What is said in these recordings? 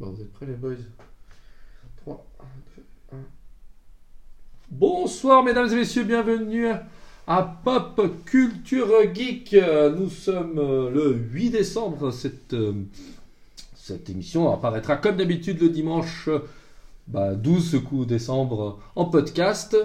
Bon, vous êtes prêts les boys? 3, 2, 1. Bonsoir mesdames et messieurs, bienvenue à Pop Culture Geek. Nous sommes euh, le 8 décembre. Cette, euh, cette émission apparaîtra comme d'habitude le dimanche bah, 12 coup décembre en podcast.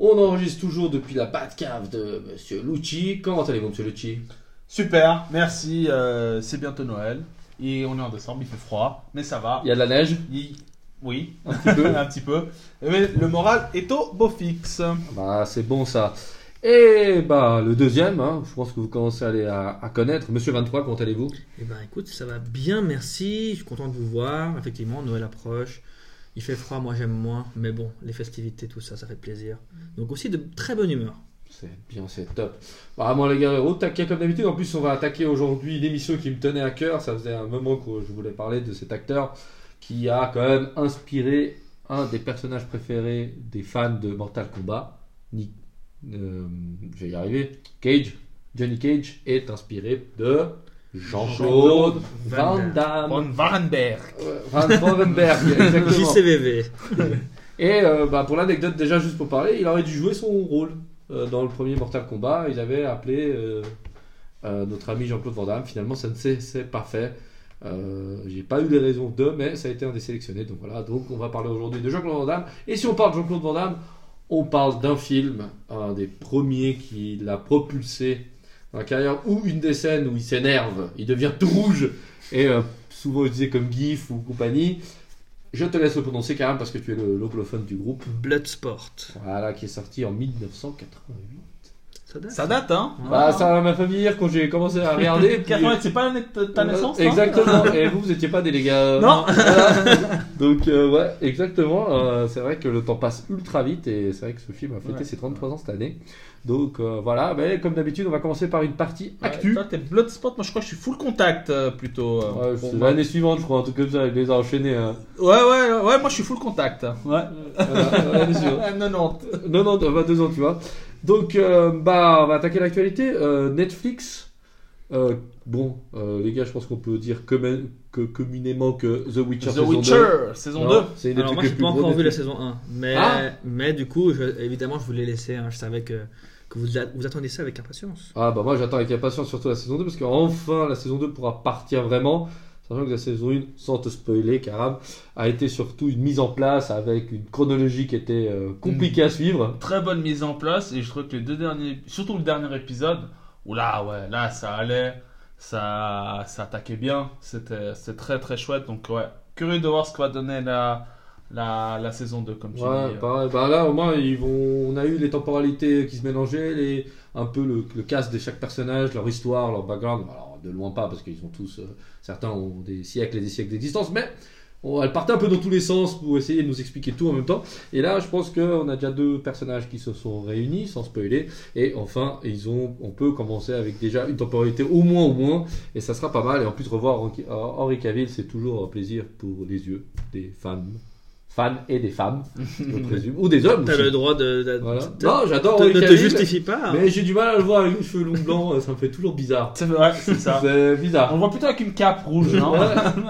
On enregistre toujours depuis la Batcave de Monsieur Lucci. Comment allez-vous Monsieur Lucci? Super, merci. euh, c'est bientôt Noël. Et on est en décembre, il fait froid, mais ça va. Il y a de la neige Il- Oui, un petit peu. un petit peu. Mais le moral est au beau fixe. Bah, c'est bon ça. Et bah, le deuxième, hein, je pense que vous commencez à, aller à, à connaître. Monsieur 23, comment allez-vous? Eh ben écoute, ça va bien, merci. Je suis content de vous voir. Effectivement, Noël approche. Il fait froid, moi j'aime moins. Mais bon, les festivités, tout ça, ça fait plaisir. Donc aussi de très bonne humeur. C'est bien, c'est top. Bah, moi, les gars, au taquet comme d'habitude. En plus, on va attaquer aujourd'hui une émission qui me tenait à cœur. Ça faisait un moment que je voulais parler de cet acteur qui a quand même inspiré un des personnages préférés des fans de Mortal Kombat. Nick, euh, je vais y arriver. Cage, Johnny Cage, est inspiré de Jean-Claude Van Van Damme. Von Warenberg. Euh, Van Vandenberg, exactement. JCVV. Et euh, bah, pour l'anecdote, déjà juste pour parler, il aurait dû jouer son rôle dans le premier Mortal Kombat. Il avait appelé euh, euh, notre ami Jean-Claude Van Damme. Finalement, ça ne s'est pas fait. Euh, J'ai pas eu les raisons de, mais ça a été un des sélectionnés. Donc voilà, donc on va parler aujourd'hui de Jean-Claude Van Damme. Et si on parle de Jean-Claude Van Damme, on parle d'un film, un des premiers qui l'a propulsé dans la carrière, ou une des scènes où il s'énerve, il devient tout rouge, et euh, souvent utilisé comme gif ou compagnie. Je te laisse le prononcer, Karam, parce que tu es le l'anglophone du groupe. Bloodsport. Voilà, qui est sorti en 1988. Ça date Ça date, hein Bah, ça m'a fait venir quand j'ai commencé à regarder. puis- 80, c'est pas l'année de ta Euh, naissance hein Exactement. Et vous, vous étiez pas des les gars. Non. Voilà. Donc, euh, ouais, exactement. Euh, c'est vrai que le temps passe ultra vite et c'est vrai que ce film a fêté Ouais. ses 33 ans cette année. Donc, euh, voilà. Mais comme d'habitude, on va commencer par une partie Ouais, actu. Toi, t'es Bloodspot, moi je crois que je suis full contact euh, plutôt. euh, Ouais. L'année suivante, je crois, un truc comme ça, il les a enchaînés. hein. Ouais, ouais, ouais, moi je suis full contact. Ouais. L'année suivante. 90. Non, non, 22 ans, tu vois. Donc, euh, bah, on va attaquer l'actualité. Euh, Netflix. Euh, bon, euh, les gars, je pense qu'on peut dire commun- que, communément que The Witcher The saison Witcher, 2. saison Non, 2. C'est une des Alors moi j'ai plus pas encore vu la saison 1. Mais, Ah mais du coup, je- évidemment, je voulais laisser. hein. Je savais que, que vous, a- vous attendiez ça avec impatience. Ah bah moi j'attends avec impatience surtout la saison 2 parce qu'enfin la saison 2 pourra partir vraiment. Sachant que la saison 1, sans te spoiler, Karam, a été surtout une mise en place avec une chronologie qui était euh, compliquée à suivre. Très bonne mise en place et je trouve que les deux derniers, surtout le dernier épisode, où là, ouais, là ça allait, ça, ça attaquait bien, c'était très très chouette. Donc ouais, curieux de voir ce que va donner la, la, la saison 2 comme tu Ouais, dis. euh. pareil. Bah là au moins ils vont, on a eu les temporalités qui se mélangeaient, les, un peu le, le cast de chaque personnage, leur histoire, leur background. Alors de loin pas parce qu'ils ont tous, euh, certains ont des siècles et des siècles d'existence, mais on, elle partait un peu dans tous les sens pour essayer de nous expliquer tout en même temps. Et là, je pense qu'on a déjà deux personnages qui se sont réunis, sans spoiler. Et enfin, ils ont, on peut commencer avec déjà une temporalité au moins, au moins. Et ça sera pas mal. Et en plus, revoir Henri- Henri Cavill, c'est toujours un plaisir pour les yeux des fans. Fans et des femmes, je présume. Ou des hommes T'as le droit de. de- Voilà. de- Non, j'adore ne te justifie pas. hein. Mais j'ai du mal à le voir avec les cheveux longs blancs. Ça me fait toujours bizarre. C'est vrai, c'est ça. C'est On bizarre. le voit plutôt avec une cape rouge, non Ouais.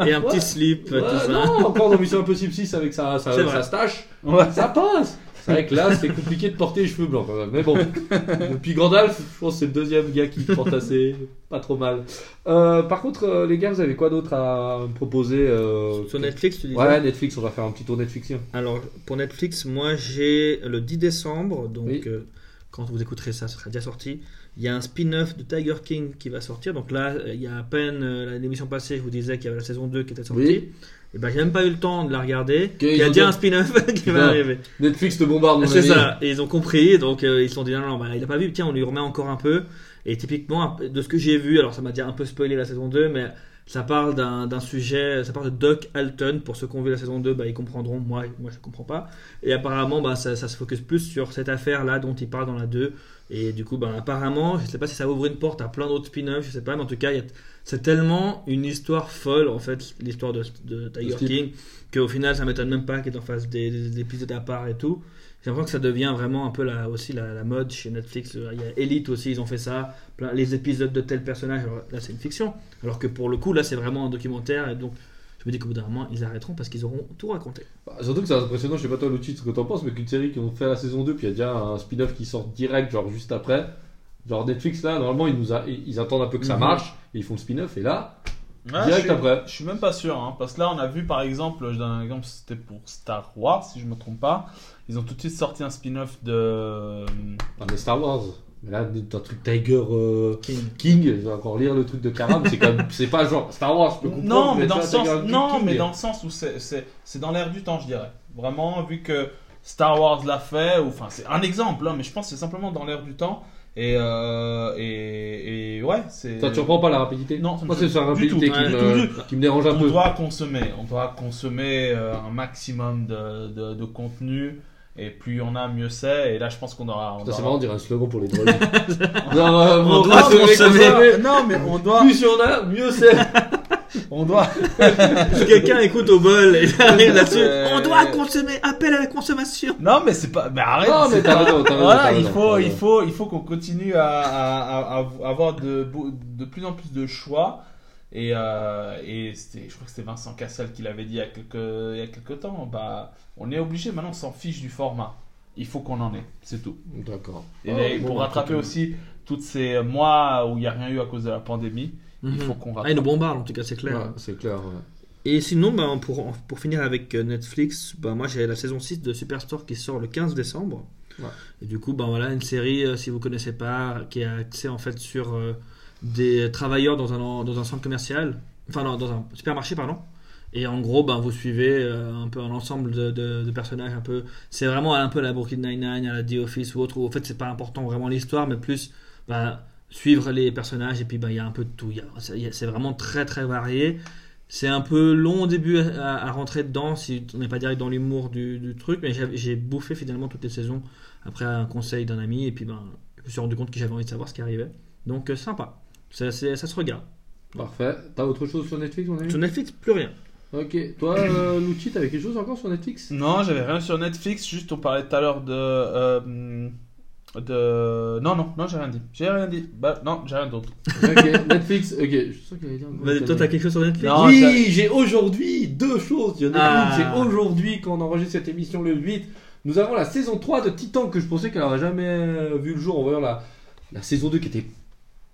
Et un Ouais. petit slip, Ouais, tout ça. non, encore dans Mission Impossible 6 avec sa, sa, sa stache. Ouais. Ça passe C'est vrai que là, c'est compliqué de porter les cheveux blancs quand même. Mais bon. Depuis Gandalf, je pense que c'est le deuxième gars qui porte assez. Pas trop mal. Euh, par contre, euh, les gars, vous avez quoi d'autre à me proposer euh, Sur Netflix, tu disais Ouais, Netflix, on va faire un petit tour Netflixien. Alors, pour Netflix, moi j'ai le 10 décembre, donc Oui. quand vous écouterez ça, ce sera déjà sorti. Il y a un spin-off de Tiger King qui va sortir. Donc là, il y a à peine euh, l'émission passée, je vous disais qu'il y avait la saison 2 qui était sortie. Oui. Et ben, j'ai même pas eu le temps de la regarder. Il y a déjà un spin-off qui va arriver. Netflix te bombarde, C'est ça. Et ils ont compris, donc euh, ils se sont dit non, non, bah, il a pas vu, tiens, on lui remet encore un peu. Et typiquement, de ce que j'ai vu, alors ça m'a déjà un peu spoilé la saison 2, mais ça parle d'un d'un sujet, ça parle de Doc Alton. Pour ceux qui ont vu la saison 2, bah, ils comprendront. Moi, moi je comprends pas. Et apparemment, bah, ça, ça se focus plus sur cette affaire-là dont il parle dans la 2. Et du coup, bah, apparemment, je sais pas si ça ouvre une porte à plein d'autres spin-offs, je sais pas, mais en tout cas, c'est tellement une histoire folle, en fait, l'histoire de, de Tiger Steve. King, qu'au final, ça m'étonne même pas qu'il en fasse des, des- des épisodes à part et tout. J'ai l'impression que ça devient vraiment un peu la, aussi la, la mode chez Netflix. Il y a Elite aussi, ils ont fait ça. Plein, les épisodes de tel personnage, alors là c'est une fiction. Alors que pour le coup, là c'est vraiment un documentaire. Et donc je me dis qu'au bout d'un moment, ils arrêteront parce qu'ils auront tout raconté. Bah, surtout que c'est impressionnant, je sais pas toi, Lucci, ce que t'en penses, mais qu'une série qui ont fait la saison 2, puis il y a déjà un spin-off qui sort direct, genre juste après. Genre Netflix, là, normalement, ils, nous a- ils attendent un peu que ça Mhm. marche, et ils font le spin-off, et là, Ouais, direct je suis, après. Je suis même pas sûr, hein, parce que là on a vu par exemple, je donne un exemple, c'était pour Star Wars, si je me trompe pas. Ils ont tout de suite sorti un spin-off de. Ah, mais Star Wars. Là, un truc Tiger euh, King. King, je vais encore lire le truc de Karam, c'est quand c'est pas genre Star Wars, je peux comprendre. Non, mais dans le sens, Tiger non, King. mais dans le sens où c'est, c'est, c'est dans l'air du temps, je dirais. Vraiment, vu que Star Wars l'a fait, ou enfin, c'est un exemple, hein, mais je pense que c'est simplement dans l'air du temps. Et, euh, et, et ouais, c'est. Ça te surprend pas la rapidité Non, Moi, c'est sa du tout, rapidité qui, ouais, me, tout. qui me dérange un on peu. doit consommer, on doit consommer euh, un maximum de, de, de contenu. Et plus on a, mieux c'est. Et là, je pense qu'on aura. on Putain, c'est aura- marrant, on dirait un slogan pour les drogues. non, euh, On bon, doit consommer. Non, mais on doit. Plus il y en a, mieux c'est. On doit. Si quelqu'un écoute au bol et arrive là-dessus, Euh, on doit consommer, appel à la consommation. Non, mais c'est pas. Mais arrête. Non, mais c'est t'as raison, t'as raison, Voilà, t'as il faut, il faut, il faut qu'on continue à, à- à- à avoir de, de plus en plus de choix. Et, euh, et je crois que c'était Vincent Cassel qui l'avait dit il y a quelques, il y a quelques temps. Bah, on est obligé maintenant, on s'en fiche du format. Il faut qu'on en ait, c'est tout. D'accord. Et Ah, bon, pour bah, rattraper aussi toutes ces mois où il n'y a rien eu à cause de la pandémie, il faut qu'on Ah, rattrape. ils nous bombardent en tout cas, c'est clair. ouais, c'est clair. ouais. Et sinon, ben, pour, pour finir avec euh, Netflix, ben, moi j'ai la saison 6 de Superstore qui sort le 15 décembre. Ouais. Et du coup, ben, voilà, une série, euh, si vous connaissez pas, qui a axée en fait sur euh, des travailleurs dans un, dans un centre commercial, enfin dans un supermarché, pardon. Et en gros, ben, vous suivez euh, un peu un ensemble de, de- personnages. C'est vraiment un peu la Brooklyn Nine-Nine, à la The Office ou autre, où en fait c'est pas important vraiment l'histoire, mais plus ben, suivre les personnages et puis ben, il y a un peu de tout. C'est- vraiment très très varié. C'est un peu long au début à, rentrer dedans si on n'est pas direct dans l'humour du, du truc, mais j'ai j'ai bouffé finalement toutes les saisons après un conseil d'un ami et puis ben, je me suis rendu compte que j'avais envie de savoir ce qui arrivait. Donc euh, sympa, ça, c'est- ça se regarde. Parfait. T'as autre chose sur Netflix, mon ami? Sur Netflix, plus rien. Ok. Toi, euh, Lucci, t'avais quelque chose encore sur Netflix? Non, j'avais rien sur Netflix, juste on parlait tout à l'heure de. euh, de... Non, non, non, j'ai rien dit. J'ai rien dit. Bah, non, j'ai rien d'autre. Ok, Netflix, ok. Je suis sûr qu'il allait dire. Vas-y, toi, t'as quelque chose sur Netflix? Non, oui, j'ai aujourd'hui deux choses. Il y en a Ah. une, c'est aujourd'hui qu'on enregistre cette émission le 8. Nous avons la saison 3 de Titan que je pensais qu'elle n'aurait jamais vu le jour en voyant la, la saison 2 qui était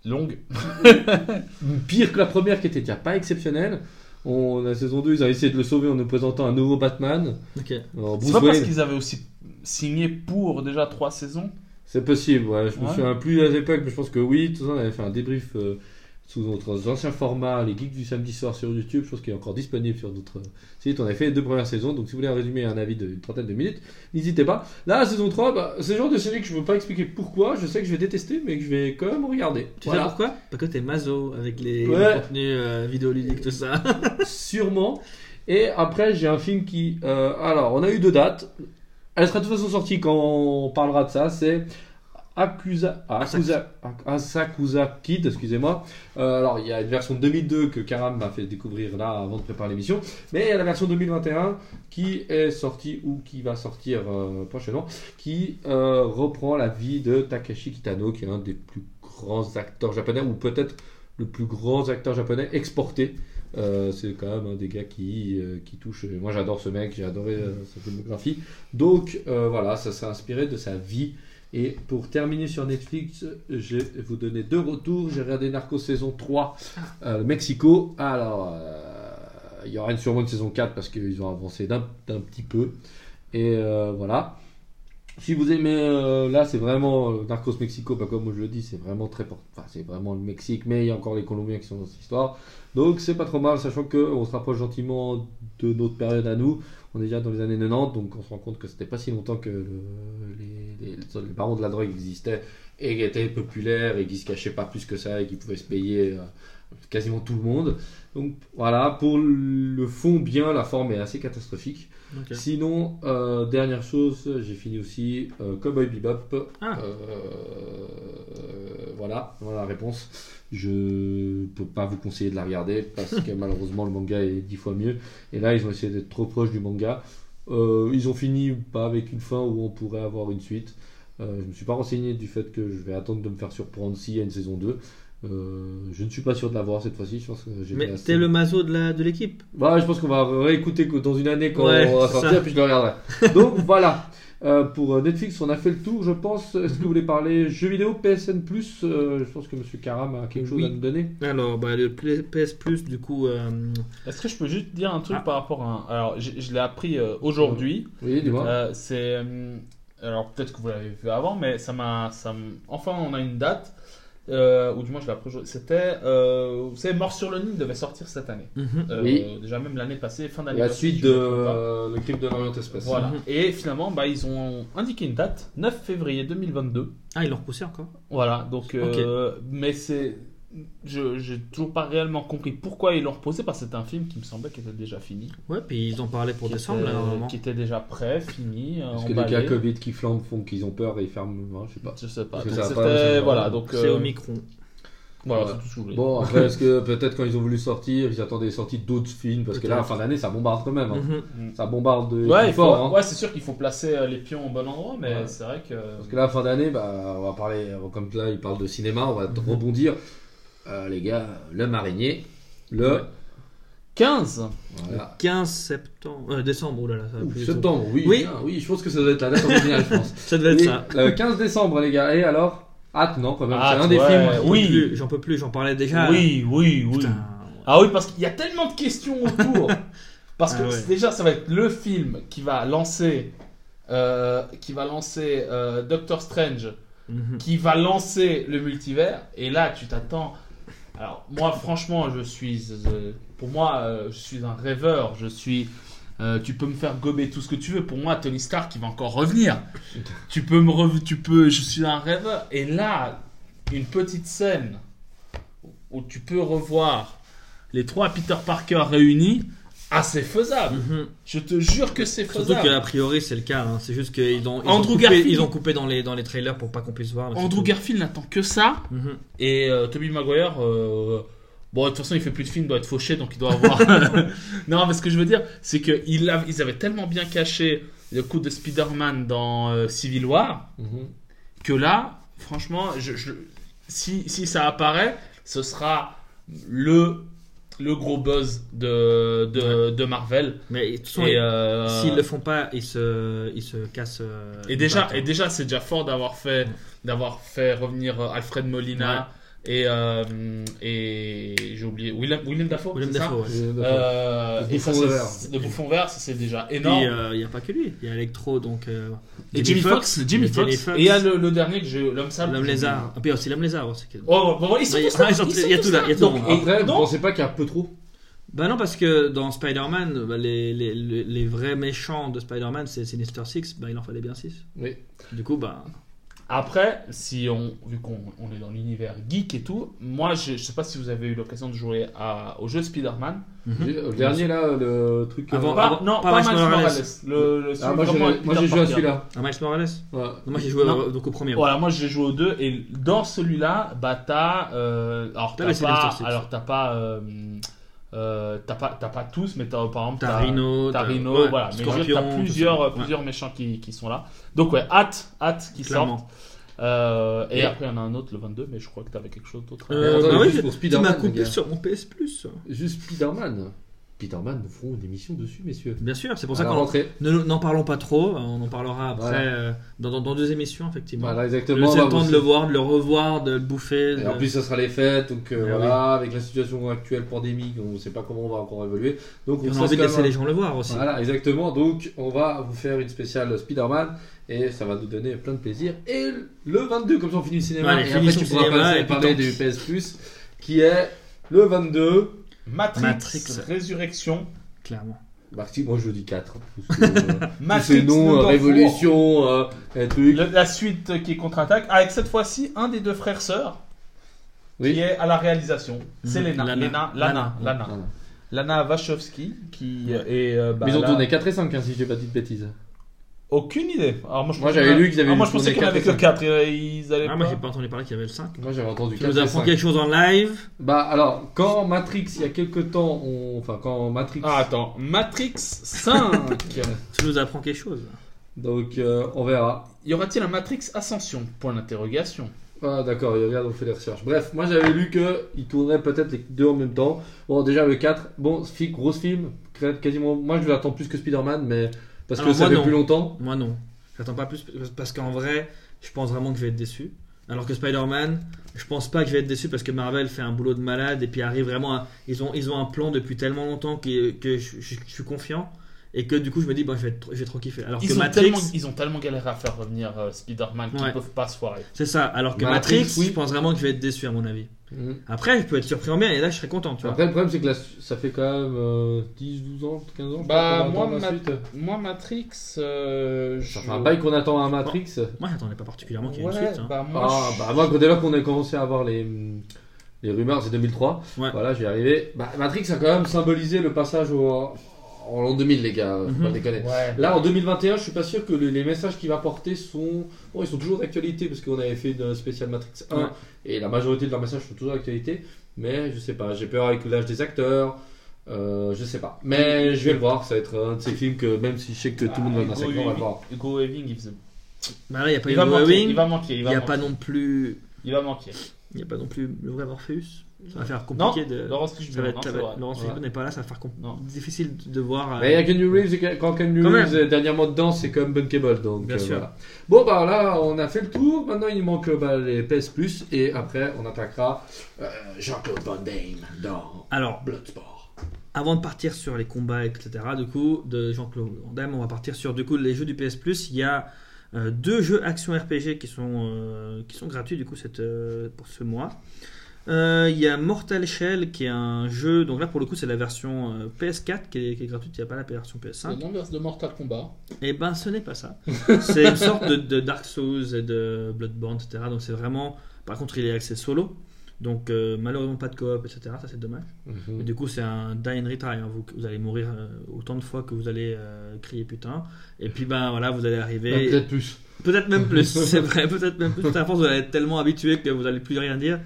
Longue. pire que la première qui était déjà pas exceptionnelle. On, la saison 2, ils ont essayé de le sauver en nous présentant un nouveau Batman. Ok. Alors, C'est pas parce qu'ils avaient aussi signé pour déjà trois saisons c'est possible, ouais. Je me souviens plus à l'époque, mais je pense que oui. Tout ça, on avait fait un débrief euh, sous notre ancien format, les geeks du samedi soir sur YouTube. Pense qu'il est encore disponible sur notre site. On avait fait les deux premières saisons, donc si vous voulez un résumé un avis d'une trentaine de minutes, n'hésitez pas. Là, la saison 3, bah, c'est le genre de série que je ne peux pas expliquer pourquoi. Je sais que je vais détester, mais que je vais quand même regarder. Tu Voilà. sais pourquoi? Parce que t'es mazo avec les, Ouais. les contenus euh, vidéoludiques, tout ça. Sûrement. Et après, j'ai un film qui. euh, alors, on a eu deux dates. Elle sera de toute façon sortie quand on parlera de ça. C'est Akusa, Akusa, Asakusa Kid, excusez-moi. Euh, alors, il y a une version 2002 que Karam m'a fait découvrir là avant de préparer l'émission. Mais il y a la version 2021 qui est sortie ou qui va sortir euh, prochainement, qui euh, reprend la vie de Takashi Kitano, qui est un des plus grands acteurs japonais, ou peut-être le plus grand acteur japonais exporté. C'est quand même un des gars qui, qui touche. Moi, j'adore ce mec, j'ai adoré sa filmographie. Donc, voilà, ça s'est inspiré de sa vie. Et pour terminer sur Netflix, je vais vous donner deux retours. J'ai regardé Narcos saison 3, euh, Mexico. Alors, euh, il y aura une sûrement une saison 4 parce qu'ils ont avancé d'un petit peu. Et euh, voilà. Si vous aimez, euh, là c'est vraiment euh, Narcos Mexico, pas comme je le dis, c'est vraiment très. Enfin, c'est vraiment le Mexique, mais il y a encore les Colombiens qui sont dans cette histoire. Donc c'est pas trop mal, sachant qu'on se rapproche gentiment de notre période à nous. On est déjà dans les années 90, donc on se rend compte que c'était pas si longtemps que le- les, les, les barons de la drogue existaient et étaient populaires et qui se cachaient pas plus que ça et qui pouvaient se payer euh, quasiment tout le monde. Donc voilà, pour le fond bien, la forme est assez catastrophique. Sinon, euh, dernière chose, j'ai fini aussi euh, Cowboy Bebop. Ah. Euh, voilà, voilà la réponse. Je peux pas vous conseiller de la regarder parce que malheureusement le manga est dix fois mieux. Et là, ils ont essayé d'être trop proches du manga. Euh, ils ont fini pas avec une fin où on pourrait avoir une suite. Euh, je me suis pas renseigné du fait que je vais attendre de me faire surprendre s'il y a une saison 2. Euh, je ne suis pas sûr de l'avoir cette fois-ci. Je pense que j'ai Mais assez- t'es le mazo de la- de l'équipe Bah, je pense qu'on va réécouter dans une année quand Ouais, on va sortir, puis je le regarderai. Donc voilà. Euh, pour euh, Netflix, on a fait le tour, je pense. Est-ce que vous voulez parler jeux vidéo, PSN euh, Je pense que Monsieur Karam a quelque chose Oui. à nous donner. Alors, bah, le PS Plus, du coup, euh, Est-ce que je peux juste dire un truc Ah. par rapport à. un- Alors, je, je l'ai appris euh, aujourd'hui. Oui, dis-moi. Euh, c'est. Alors, peut-être que vous l'avez vu avant, mais ça m'a. ça m- Enfin, on a une date. Euh, ou du moins, je l'ai. C'était. euh, vous savez, Mort sur le Nil devait sortir cette année. mhm. Euh, Oui. Déjà, même l'année passée, fin d'année La passée, suite de euh, Le de l'Orient Express. Voilà. Mhm. Et finalement, bah, ils ont indiqué une date, 9 février 2022. Ah, ils l'ont repoussé encore? Voilà, donc, euh, mais c'est. Je j'ai toujours pas réellement compris pourquoi ils l'ont reposé, parce que c'était un film qui me semblait qu'il était déjà fini. Ouais, puis ils en parlaient pour qui décembre, était, là, normalement. Qui était déjà prêt, fini. euh, Parce que les emballé. cas Covid qui flambent font qu'ils ont peur et ils ferment. non, je sais pas. Je sais pas. Donc c'était. pas- a- voilà, donc. C'est euh, au micron. Voilà, Ouais. c'est tout ce que je voulais Bon, après, est-ce que peut-être quand ils ont voulu sortir, ils attendaient les sorties d'autres films Parce que là, fin d'année, ça bombarde quand même. hein. Mhm. Ça bombarde de Ouais, faut, fort. hein. ouais, c'est sûr qu'il faut placer euh, les pions au bon endroit, mais Ouais. c'est vrai que. Parce que là, fin d'année, bah, on va parler, euh, comme là, il parle de cinéma, on va Mhm. rebondir. Euh, les gars, le marinier, le. Ouais. 15 Voilà. 15 septembre, euh, décembre, oh là là, ça va Ouh, plus septembre, oui, Oui. bien, oui, je pense que ça doit être la date originale, je pense. Ça devait être ça. le 15 décembre, les gars, et alors? Hâte, non, quand même, c'est un des ouais. films. Oui. J'en peux plus, j'en parlais déjà. Oui, oui, oui. Putain. Ah oui, parce qu'il y a tellement de questions autour. parce que Ah ouais. c'est- déjà, ça va être le film qui va lancer, euh, qui va lancer euh, Doctor Strange, Mhm. qui va lancer le multivers. Et là, tu t'attends. Alors, moi, franchement, je suis. euh, pour moi, euh, je suis un rêveur. Je suis. euh, tu peux me faire gober tout ce que tu veux. Pour moi, Tony Stark, il va encore revenir. tu peux me. Tu peux. Je suis un rêveur. Et là, une petite scène où tu peux revoir les trois Peter Parker réunis. Ah, c'est faisable. Mhm. Je te jure que c'est Surtout faisable. qu'a priori c'est le cas, hein. c'est juste qu'ils ont, ils ont Andrew coupé, Garfield. ils ont coupé dans les, dans les trailers pour pas qu'on puisse voir. Andrew. Garfield n'attend que ça. Mhm. Et euh, Tobey Maguire, euh, bon, de toute façon, il fait plus de films, il doit être fauché, donc il doit avoir. non, mais ce que je veux dire, c'est qu'ils ils avaient tellement bien caché le coup de Spider-Man dans euh, Civil War Mhm. que là, franchement, je, je- si, si ça apparaît, ce sera le, le gros buzz de, de, de Marvel. Mais de toute façon, euh, s'ils le font pas, ils se, ils se cassent. euh, Et déjà, et déjà c'est déjà fort d'avoir fait, d'avoir fait revenir euh, Alfred Molina et, euh, et j'ai oublié Willem, Willem Dafoe. Willem c'est ça Dafoe, ouais. Euh, Le et ça, bouffon c'est- vert. le bouffon vert, ça c'est déjà énorme. il n'y a pas que lui, il y a Electro, donc. euh, et Jimmy Fox, Jimmy il y a Fox. Et il y a le, le dernier que j'ai, l'homme sable. L'homme lézard. Ah, puis aussi l'homme lézard aussi. Oh, bon, ils sont Ouais, tous là. ils sont- ils il y a tout tous là, il y a tout et Après, vous pensez pas qu'il y a un peu trop? Bah non, parce que dans Spider-Man, bah, les, les, les, les vrais méchants de Spider-Man, c'est Sinister Six, bah il en fallait bien 6. Oui. Du coup, bah. Après, si on, vu qu'on on est dans l'univers geek et tout, moi je, je sais pas si vous avez eu l'occasion de jouer à, au jeu Spider-Man. Le dernier là, le truc. euh, Avant- Pas- avant- non, pas pas, Miles Morales. Morales. Le, le Ah, moi, j'ai- joué à celui-là. Un Miles Morales? Ouais. Non, moi j'ai joué Non. donc au premier. Voilà, moi j'ai joué aux deux et dans celui-là, bah t'as. euh, alors T'as pas. Alors t'as pas. euh, euh, t'as pas, t'as pas tous, mais t'as par exemple. T'as Rhino, T'as t'as- Rhino, ouais, voilà. Mais Scorpion, t'as tout plusieurs, euh, plusieurs méchants qui, qui sont là. Donc ouais, hâte, hâte qu'ils sortent. Euh, et, Et- après, il y en a un autre, le 22, mais je crois que t'avais quelque chose d'autre. Euh, Attends, bah oui, tu m'as coupé sur mon PS Plus. Juste Spider-Man. Spider-Man, nous ferons une émission dessus, messieurs. Bien sûr, c'est pour ça qu'on rentrée. ne- n'en parlons pas trop. On en parlera après Voilà. euh, dans, dans, dans deux émissions, effectivement. Voilà, exactement. c'est on le va temps de le voir, de le revoir, de le bouffer. Et de- en plus, ça sera les fêtes, donc euh, Eh voilà, avec la situation actuelle pandémique, on ne sait pas comment on va encore évoluer. Donc, Et on a se envie de laisse laisser les gens le voir aussi. Voilà, exactement. Donc, on va vous faire une spéciale Spider-Man et ça va nous donner plein de plaisir. Et le 22, comme ça on finit le cinéma. Allez, et après, tu pourras cinéma, passer- et parler du. PS Plus qui est le 22. Matrix, Matrix. Résurrection. Clairement. Bah, si, moi je dis 4. Parce que, euh, tous Matrix ces noms, No euh, More Révolution, euh, et trucs. Le- la suite qui est contre-attaque, avec cette fois-ci un des deux frères sœurs qui est à la réalisation. C'est. Lena. Lana. Lena. Lana. Lana. Lana Wachowski qui est. euh, bah, Mais ils ont là- tourné 4 et 5, hein, si j'ai pas dit de bêtises. Aucune idée. Alors, moi, je Moi, pensais j'avais lu qu'ils avaient Ah, moi, je pensais qu'il y en avait que quatre et 4. Ils allaient Ah, moi pas- j'ai pas entendu parler qu'il y avait le 5. Moi j'avais entendu Tu 4 nous apprends 5. quelque chose en live Bah alors, quand Matrix, il y a quelques temps, on... enfin quand Matrix... Ah, attends. Matrix 5. Tu nous apprends quelque chose Donc euh, on verra. y aura-t-il un Matrix Ascension? Point d'interrogation. Ah d'accord, il regarde, on fait des recherches. Bref, moi j'avais lu qu'il tournerait peut-être les deux en même temps. Bon, déjà le 4, bon, gros film, quasiment. Moi je l'attends plus que Spider-Man, mais parce que ça moi, fait non. plus longtemps. Moi non. J'attends pas plus parce qu'en vrai, je pense vraiment que je vais être déçu. Alors que Spider-Man, je pense pas que je vais être déçu parce que Marvel fait un boulot de malade et puis arrive vraiment à... Ils ont, ils ont un plan depuis tellement longtemps que, que je, je- je suis confiant et que du coup je me dis, bon, je vais, être- je vais trop kiffer. Alors que Ils ont, Matrix, tellement, ils ont tellement galéré à faire revenir euh, Spider-Man qu'ils Ouais. peuvent pas se foirer. c'est ça. Alors que Matrix, Matrix, oui. je pense vraiment que je vais être déçu à mon avis. Mhm. Après, je peux être surpris en bien et là je serais content, tu vois. Après, le problème c'est que là, ça fait quand même euh, 10, 12 ans, 15 ans. Bah, moi, attend la ma- suite. Moi, Matrix. euh, Ça je- fait un bail qu'on attend un Matrix. Moi, j'attendais pas particulièrement qu'il y ait Ouais, une suite. hein. bah, moi, Ah, je- bah moi, dès lors qu'on a commencé à avoir les, les rumeurs, c'est 2003. Ouais. Voilà, j'y arrivé. Bah, Matrix a quand même symbolisé le passage au, en l'an 2000, les gars. Faut pas Mhm. déconner. Ouais. Là, en 2021, je suis pas sûr que les, les messages qu'il va porter sont. Bon, ils sont toujours d'actualité parce qu'on avait fait une spéciale Matrix 1 Ouais. et la majorité de leurs messages sont toujours d'actualité. Mais je sais pas, j'ai peur avec l'âge des acteurs. Euh, je sais pas. Mais je vais le voir. Ça va être un de ces films que même si je sais que tout le monde va Hugo massacrer, on va le voir. Hugo Weaving, il faisait- Bah là, il n'y a pas il eu va manquer. Il va manquer. il n'y pas non plus. Il va manquer. Il n'y a pas non plus le vrai Morpheus. Ça va faire Non, compliqué de. Laurence Fishburne, Laurence Ouais. Fishburne n'est pas là, ça va faire Non. difficile de voir. euh, Mais il y a Keanu Reeves, et quand Quand Reeves est dernièrement dedans, c'est comme Bunkable. Donc, Bien euh, sûr. voilà. Bon, bah là, on a fait le tour. Maintenant, il manque bah, les PS Plus. Et après, on attaquera euh, Jean-Claude Van Damme dans Alors, Bloodsport. avant de partir sur les combats, etc., du coup, de Jean-Claude Van Damme, on va partir sur du coup les jeux du PS Plus. Il y a euh, deux jeux action RPG qui sont, euh, qui sont gratuits du coup cette, euh, pour ce mois. Il y a Mortal Shell qui est un jeu, donc là pour le coup c'est la version euh, PS4 qui est, qui est gratuite, il n'y a pas la version PS5. C'est l'inverse de Mortal Kombat. Et ben ce n'est pas ça. c'est une sorte de, de Dark Souls et de Bloodborne, etc. Donc c'est vraiment. Par contre, il est axé solo. Donc euh, malheureusement pas de coop, etc. Ça c'est dommage. Et du coup, c'est un die and retry. hein. Vous, vous allez mourir euh, autant de fois que vous allez euh, crier putain. Et puis ben voilà, vous allez arriver. Peut-être plus. Peut-être même plus, c'est vrai, peut-être même plus. À force, vous allez être tellement habitué que vous allez plus rien dire.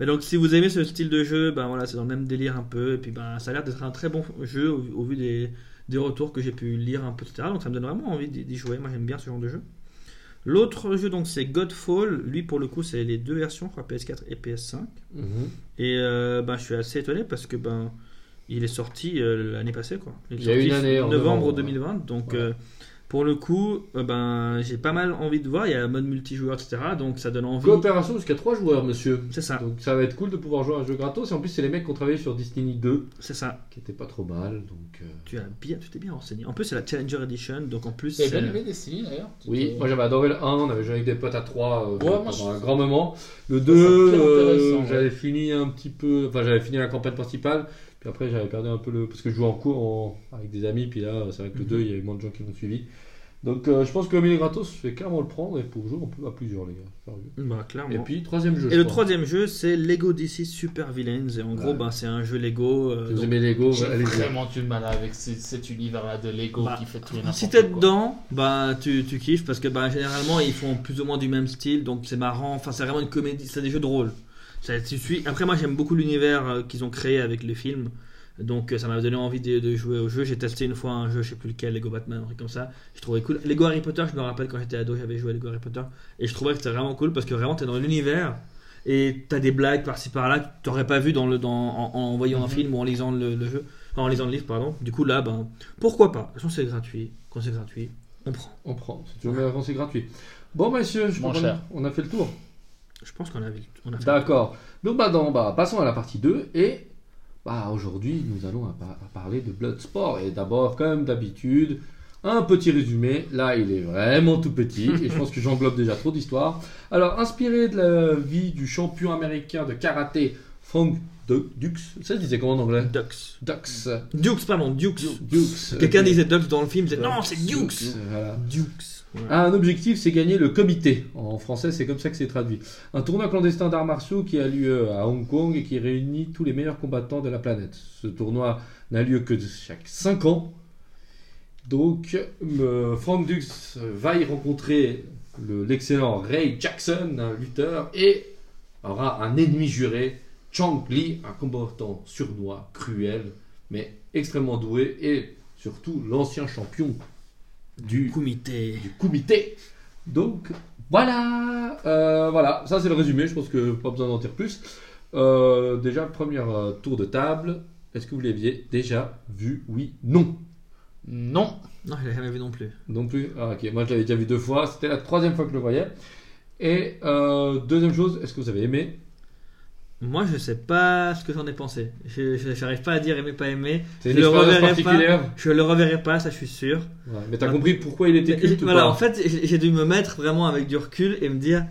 Mais donc, si vous aimez ce style de jeu, ben voilà, c'est dans le même délire un peu. Et puis, ben, ça a l'air d'être un très bon jeu au, au vu des, des retours que j'ai pu lire un peu, etc. Donc, ça me donne vraiment envie d'y d'y jouer. Moi, j'aime bien ce genre de jeu. L'autre jeu, donc, c'est Godfall. Lui, pour le coup, c'est les deux versions, je crois, PS4 et PS5. Mhm. Et euh, ben, je suis assez étonné parce que ben, il est sorti euh, l'année passée, quoi. Il y a une année, en novembre novembre, 2020. Donc, Ouais. euh, pour le coup, euh, ben, j'ai pas mal envie de voir. Il y a un mode multijoueur, etc. Donc, ça donne envie. Coopération jusqu'à 3 joueurs, monsieur. C'est ça, Donc ça va être cool de pouvoir jouer à un jeu gratos. Et en plus, c'est les mecs qui ont travaillé sur Destiny 2, c'est ça. qui était pas trop mal. Donc, euh, Tu as bien, tu t'es bien renseigné. En plus, c'est la Challenger Edition, donc en plus. C'est- bien aimé Destiny d'ailleurs Oui, moi j'avais adoré le 1, on avait joué avec des potes à 3 Ouais, pendant moi, je- un grand moment. Le Ça 2, semble très euh, intéressant, ouais. j'avais fini un petit peu, enfin j'avais fini la campagne principale, puis après j'avais perdu un peu le. Parce que je jouais en cours en- avec des amis, puis là c'est vrai que le Mhm. 2, il y avait moins de gens qui m'ont suivi. Donc euh, je pense que il est gratos, je vais clairement le prendre, et pour jouer on peut à plusieurs les gars. Bah, clairement. Et puis troisième jeu. Et je le crois. troisième jeu, c'est Lego DC Super Villains. Et en gros, Ouais. ben, c'est un jeu Lego. euh, Si vous donc- aimez Lego, J'ai vraiment du mal avec ce- cet univers-là de Lego Bah, qui fait tout Si t'es quoi. dedans, bah tu, tu kiffes parce que bah, généralement ils font plus ou moins du même style, donc c'est marrant. Enfin, c'est vraiment une comédie, c'est des jeux de rôle. Ça, tu suis. Après, moi j'aime beaucoup l'univers euh, qu'ils ont créé avec les films, donc euh, ça m'a donné envie de, de jouer au jeu. J'ai testé une fois un jeu, je sais plus lequel, Lego Batman, un truc comme ça. Je trouvais cool. Lego Harry Potter, je me rappelle quand j'étais ado, j'avais joué à Lego Harry Potter et je trouvais que c'était vraiment cool parce que vraiment t'es dans l'univers. Et t'as des blagues par-ci par-là que t'aurais pas vu dans le, dans, en, en voyant un Mhm. film ou en lisant le, le jeu, enfin, en lisant le livre, pardon. Du coup, là, ben, pourquoi pas? De toute façon, c'est gratuit. Quand c'est gratuit, on prend. On prend, c'est toujours meilleur quand c'est gratuit. Bon, messieurs, je cher. on a fait le tour. Je pense qu'on a, vu- on a fait. D'accord. Donc bah, dans- bah, passons à la partie 2 et bah, aujourd'hui nous allons à, à parler de Bloodsport et d'abord comme d'habitude un petit résumé. Là il est vraiment tout petit et je pense que j'englobe déjà trop d'histoires. Alors inspiré de la vie du champion américain de karaté Frank Dux, ça se disait comment en anglais Dux. Dux. Dukes, pardon, Dukes. Dux. Quelqu'un disait Dux dans le film, il disait non, c'est Dukes. Voilà. Dukes. Ouais. Un objectif, c'est gagner le comité. En français, c'est comme ça que c'est traduit. Un tournoi clandestin d'arts martiaux qui a lieu à Hong Kong et qui réunit tous les meilleurs combattants de la planète. Ce tournoi n'a lieu que de chaque 5 ans. Donc, euh, Frank Dux va y rencontrer le- l'excellent Ray Jackson, un lutteur, et aura un ennemi juré, Chang Li, un combattant surnois, cruel, mais extrêmement doué, et surtout l'ancien champion du Comité. du comité. Donc, Voilà, euh, voilà, ça c'est le résumé, je pense que pas besoin d'en dire plus. Euh, déjà, premier euh, tour de table, est-ce que vous l'aviez déjà vu? Oui, non. Non. Non, je l'ai jamais vu non plus. Non plus? Ah ok, moi je l'avais déjà vu deux fois, c'était la troisième fois que je le voyais. Et deuxième chose, est-ce que vous avez aimé? Moi, je sais pas ce que j'en ai pensé. Je j'arrive pas à dire aimer, pas aimer. C'est Je une le reverrai pas. Je le reverrai pas, ça je suis sûr. Ouais, Mais t'as compris pourquoi il était culte ou voilà, pas en fait, j'ai dû me mettre vraiment avec du recul et me dire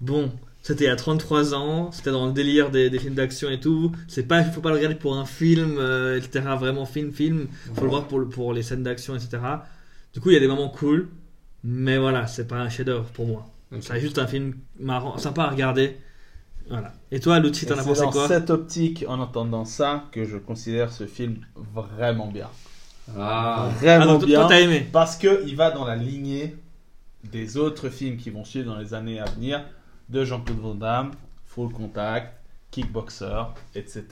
bon, c'était a 33 ans, c'était dans le délire des, des films d'action et tout. C'est pas, faut pas le regarder pour un film, euh, etc. Vraiment film, film. Faut le voir pour, pour les scènes d'action, etc. Du coup, il y a des moments cool, mais voilà, c'est pas un chef-d'œuvre pour moi. C'est juste un film marrant, sympa à regarder. Voilà. Et toi, Et t'en as c'est pensé dans quoi cette optique, en entendant ça, que je considère ce film vraiment bien. Ah, Ah, Vraiment donc, toi, bien. t'as aimé Parce qu'il va dans la lignée des autres films qui vont suivre dans les années à venir de Jean-Claude Van Damme, Full Contact, Kickboxer, etc.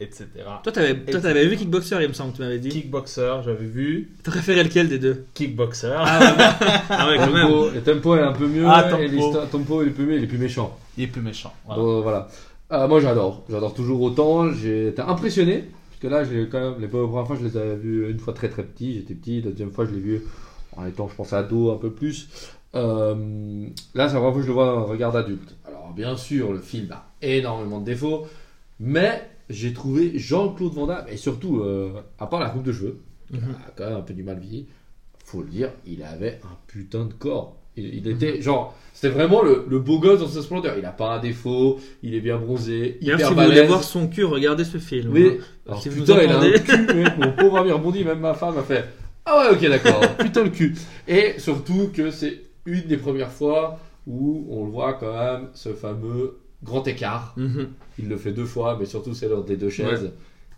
etc. Toi, t'avais, toi, t'avais vu Kickboxer, il me semble, tu m'avais dit. Kickboxer, j'avais vu. T'as préféré lequel des deux? Kickboxer. Ah ouais, quand même. tempo, et tempo est un peu mieux, Ah, Tempo. et tempo il est plus mieux, il est plus méchant. Il est plus méchant. Voilà. Donc, voilà. Euh, moi j'adore, j'adore toujours autant. J'ai été impressionné, parce que là, j'ai quand même, les premières fois, je les avais vus une fois très très petit, j'étais petit. La deuxième fois, je l'ai vu en étant, je pense, ado un peu plus. Euh, là, c'est la première fois que je le vois un regard d'adulte. Alors, bien sûr, le film a énormément de défauts, mais j'ai trouvé Jean-Claude Van Damme, et surtout, euh, à part la coupe de cheveux, qui Mhm. a quand même un peu du mal vieilli, faut le dire, il avait un putain de corps. Il, il était genre, c'était vraiment le, le beau gosse dans sa splendeur. Il a pas un défaut, il est bien bronzé, D'ailleurs, hyper si vous voulez balèze. voir son cul, regardez ce film. Oui. hein. Alors, si vous putain, nous il a un cul, mec. mon pauvre ami rebondit, même ma femme a fait Ah ouais, ok, d'accord, putain le cul. Et surtout que c'est une des premières fois où on le voit quand même, ce fameux grand écart. Mhm. Il le fait deux fois, mais surtout c'est lors des deux chaises.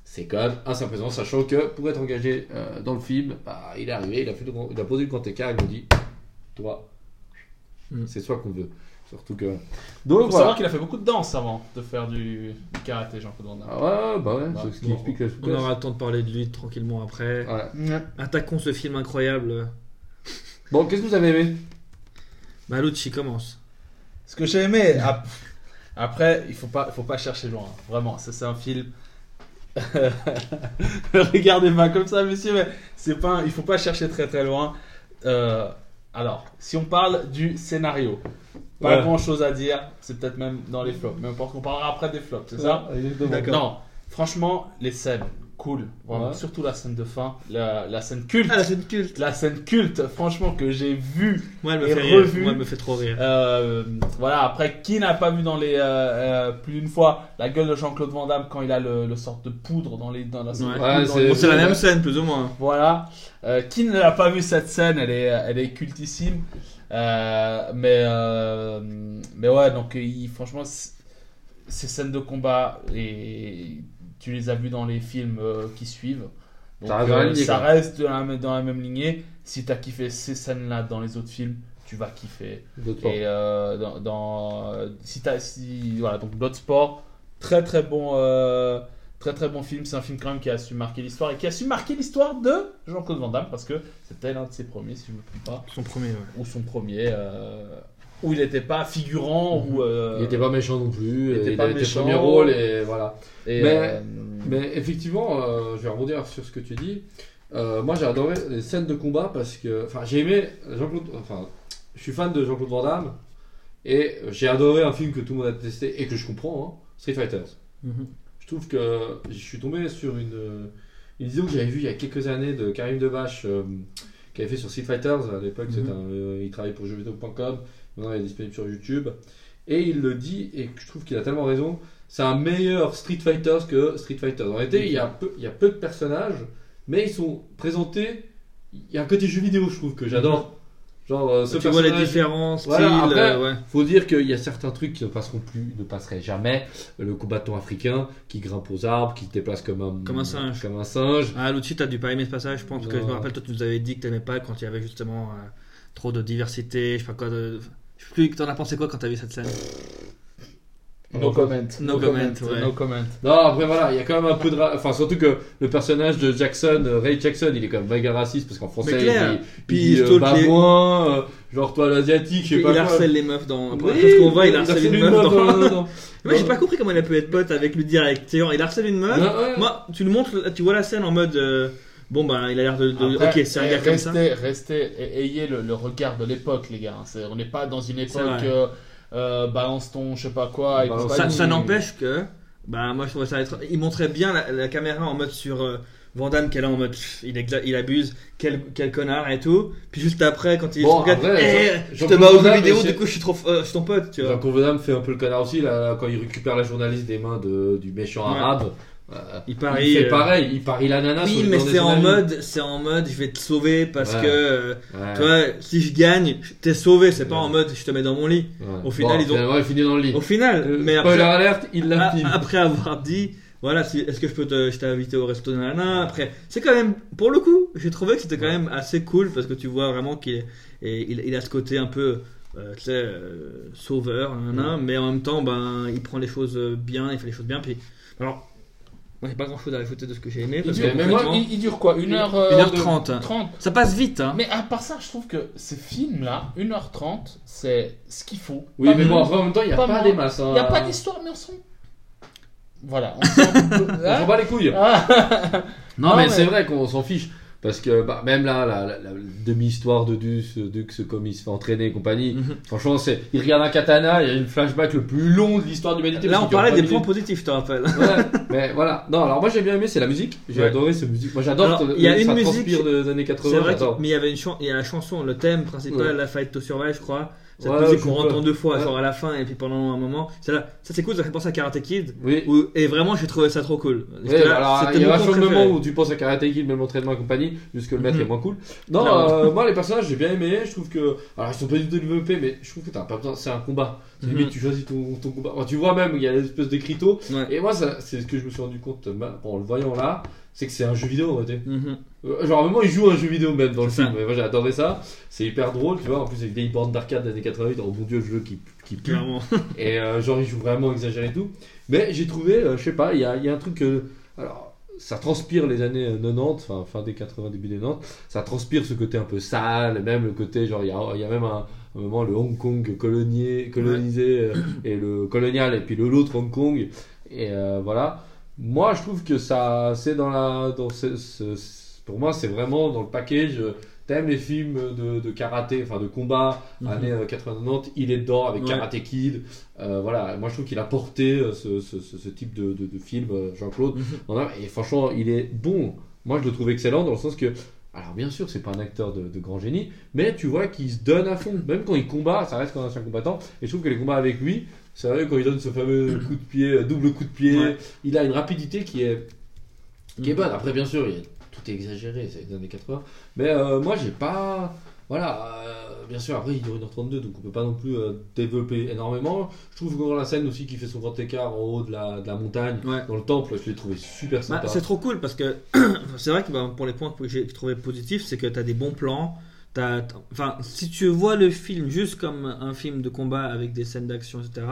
C'est quand même assez impressionnant, sachant que pour être engagé euh, dans le film, bah, il est arrivé, il a, fait le grand- il a posé le grand écart, il nous dit Toi, Mm. c'est toi qu'on veut. Surtout que. Il faut voilà. savoir qu'il a fait beaucoup de danse avant de faire du, du karaté, Jean-Claude Van Damme. Ah ouais, bah ouais, Bah, c'est ce qui bon. explique la On souplesse. aura le temps de parler de lui tranquillement après. Ouais. Attaquons ce film incroyable. Bon, qu'est-ce que vous avez aimé? Bah, Lucci commence. Ce que j'ai aimé, ap- après, il faut pas, il faut pas chercher loin. hein. Vraiment, ça c'est un film. Regardez pas comme ça, monsieur, mais c'est pas, un- il faut pas chercher très très loin. Euh, alors, si on parle du scénario, pas Ouais. grand chose à dire. C'est peut-être même dans les flops. Mais importe qu'on parlera après des flops, c'est ça? Non, franchement, les scènes, cool. Vraiment, Ouais. surtout la scène de fin, la, la scène culte. Ah, la scène culte. La scène culte, franchement, que j'ai vue Moi, elle me Et fait rire. revu. Moi, elle me fait trop rire. euh, voilà, après, qui n'a pas vu dans les euh, euh, plus d'une fois la gueule de Jean-Claude Van Damme quand il a le, le sorte de poudre dans les dans la Ouais. dans Ouais, les- c'est- la même scène, plus ou moins. Voilà. Euh, qui ne l'a pas vu cette scène Elle est elle est cultissime. Euh, mais euh, mais ouais, donc il, franchement, ces scènes de combat et tu les as vues dans les films euh, qui suivent. Donc, Ça reste dans la euh, lignée, ça reste dans la, dans la même lignée. Si tu as kiffé ces scènes-là dans les autres films, tu vas kiffer. Et euh, dans, dans- euh, si t'as si voilà donc Bloodsport, très très bon euh, très très bon film. C'est un film quand même qui a su marquer l'histoire et qui a su marquer l'histoire de Jean-Claude Van Damme parce que c'était l'un de ses premiers si je me trompe pas Son premier, ouais. ou son premier euh, où il n'était pas figurant ou euh, Il était pas méchant non plus. il était Il, pas a été méchant. premier rôle et voilà. et, mais- euh, Mais effectivement, euh, je vais rebondir sur ce que tu dis. Euh, moi, j'ai adoré les scènes de combat parce que, enfin, j'ai aimé Jean-Claude. Enfin, je suis fan de Jean-Claude Van Damme et j'ai adoré un film que tout le monde a testé et que je comprends, hein, Street Fighters. Mhm. Je trouve que je suis tombé sur une, une vidéo que j'avais vue il y a quelques années de Karim Debache euh, qui avait fait sur Street Fighters. À l'époque, Mhm. un- euh, il travaillait pour jeuxvideo.com. Maintenant, il est disponible sur YouTube. Et il le dit, et je trouve qu'il a tellement raison. C'est un meilleur Street Fighters que Street Fighters. En réalité, il y a peu, il y a peu de personnages, mais ils sont présentés. Il y a un côté jeu vidéo, je trouve, que j'adore. Genre, euh, ce Tu vois différents styles. Voilà, après- euh, ouais. faut dire qu'il y a certains trucs qui ne passeront plus, ne passeraient jamais. Le combattant africain qui grimpe aux arbres, qui se déplace comme un, Comme un singe. Comme un singe. Ah, Lucci, t'as dû pas aimer ce passage, je pense, parce que je me rappelle, toi, tu nous avais dit que t'aimais pas quand il y avait justement euh, trop de diversité, je sais pas quoi. De... Je sais plus, t'en as pensé quoi quand t'as vu cette scène? No comment. No comment, ouais. No comment. Non, après voilà, il y a quand même un peu de. ra- Enfin, surtout que le personnage de Jackson, euh, Ray Jackson, il est quand même méga raciste parce qu'en français, Mais clair. il il dit, il euh, bah, les- moi, euh, genre toi l'asiatique, je sais Il pas quoi. harcèle les meufs dans. Oui, Parce qu'on voit, il harcèle une meuf dans. dans- dans- Moi, j'ai pas compris comment il a pu être pote avec lui direct. Il harcèle une meuf. Ouais, ouais. Moi, tu le montres, tu vois la scène en mode. euh, bon, bah, il a l'air de. de- Après, ok, c'est un gars comme ça. restez, ayez le, le regard de l'époque, les gars. On n'est pas dans une époque euh, euh, balance ton je sais pas quoi. et. Ça, ça n'empêche que. Bah, moi, je trouvais ça être. Il montrait bien la, la caméra en mode sur. euh, Van Damme, qu'elle est en mode. pff, il, exa- il abuse, quel, quel connard et tout. Puis juste après, quand il Bon, regarde. Eh, je te bats aux vidéo, du coup, je suis trop. euh, je suis ton pote, tu vois. Jean-Claude Van Damme fait un peu le connard aussi là, quand il récupère la journaliste des mains de, du méchant Ouais. arabe. Il il parie. fait euh, pareil, il parie l'ananas. sur Oui, le mais c'est en mode, c'est en mode, je vais te sauver parce Ouais. que, euh, Ouais. tu vois, si je gagne, t'es sauvé. C'est pas Ouais. en mode, je te mets dans mon lit. Ouais. au final, Bon, ils ont- il finit dans le lit. Au final, Euh, mais Spoiler après, alerte, il l'a après avoir dit, voilà, si- est-ce que je peux te, je t'ai invité au resto, nanana, après, c'est quand même, pour le coup, j'ai trouvé que c'était quand même assez cool parce que tu vois vraiment qu'il il, il a ce côté un peu, euh, tu sais, euh, sauveur, nanana, mais en même temps, ben, il prend les choses bien, il fait les choses bien, puis, alors, moi j'ai pas grand chose à ajouter de ce que j'ai aimé Il parce dure, que mais moi, il, il dure quoi? Une heure, euh, Une heure de- trente. 30. ça passe vite, hein. Mais à part ça, je trouve que ces films-là, 1h30, c'est ce qu'il faut. Oui, Pas mais bon, en même temps, il n'y a Pas des masses. hein. Il n'y a pas d'histoire, mais on s'en. Voilà, on s'en. On s'en bat les couilles. Ah. Non, Non, mais, mais- c'est vrai qu'on s'en fiche. Parce que bah, même là, la, la- la demi-histoire de Dux, Dux, comme il se fait entraîner et compagnie, Mhm. franchement, c'est, il regarde un katana, il y a une flashback le plus long de l'histoire de l'humanité. Là, on parlait des points positifs, je te rappelle. Ouais, mais voilà. Non, alors moi j'ai bien aimé, c'est la musique. J'ai Ouais. adoré cette musique. Moi j'adore. Il y a une musique- des années 80. C'est vrai, mais il y avait une il y a la chanson, le thème principal, Ouais. la Fight to Survive, je crois. Ouais, musique je qu'on entend deux fois, Ouais. genre à la fin et puis pendant un moment. Là, ça c'est cool, ça fait penser à Karate Kid. Oui. Où, et vraiment, j'ai trouvé ça trop cool. J'étais là, alors, il y a vachement de moments où tu penses à Karate Kid, même entraînement et compagnie, jusque le maître Mhm. est moins cool. Non, euh, moi les personnages j'ai bien aimé. Je trouve que, alors ils sont pas du tout développés, mais je trouve que t'as pas besoin. C'est un combat. Mhm. limite tu choisis ton, ton combat. Tu vois même il y a l'espèce de crito. Ouais. Et moi ça, c'est ce que je me suis rendu compte bah, en le voyant là, c'est que c'est un jeu vidéo en réalité. Mhm. Euh, Genre, à un moment, il joue un jeu vidéo même dans le film. Et moi, j'ai adoré ça. C'est hyper drôle, tu vois. En plus, avec des bornes d'arcade des années 88, oh mon dieu, le jeu qui, qui pue. Clairement. Et euh, genre, il joue vraiment exagéré et tout. Mais j'ai trouvé, euh, je sais pas, il y a, il y a un truc que. Alors, ça transpire les années euh, 90, enfin, fin des 80, début des 90. Ça transpire ce côté un peu sale, même le côté, genre, il y a, il y a même un, un moment le Hong Kong colonisé euh, et le colonial, et puis le l'autre Hong Kong. Et euh, voilà. Moi, je trouve que ça, c'est dans la. Dans ce, ce- ce- pour moi, c'est vraiment dans le package. euh, T'aimes les films de, de karaté, enfin de combat, Mhm. années euh, 80-90, il est dedans avec Ouais. Karate Kid. Euh, voilà, moi je trouve qu'il a porté euh, ce, ce- ce- ce type de, de- de film, euh, Jean-Claude. Mhm. Et franchement, il est bon. Moi je le trouve excellent dans le sens que, alors bien sûr, c'est pas un acteur de, de grand génie, mais tu vois qu'il se donne à fond. Même quand il combat, ça reste quand un ancien combattant. Et je trouve que les combats avec lui, c'est vrai, quand il donne ce fameux coup de pied, euh, double coup de pied, Ouais. il a une rapidité qui est, qui est Mhm. bonne. Après, bien sûr, il y a- tout est exagéré, c'est les années 80. Mais euh, moi, j'ai pas. Voilà, euh, bien sûr, après il dure 1h32, donc on peut pas non plus euh, développer énormément. Je trouve que la scène aussi qui fait son grand écart en haut de la, de la montagne, Ouais. dans le temple, je l'ai trouvé super Bah, sympa. c'est trop cool parce que c'est vrai que bah, pour les points que j'ai trouvé positifs, c'est que tu as des bons plans. T'as- Enfin, si tu vois le film juste comme un film de combat avec des scènes d'action, etc.,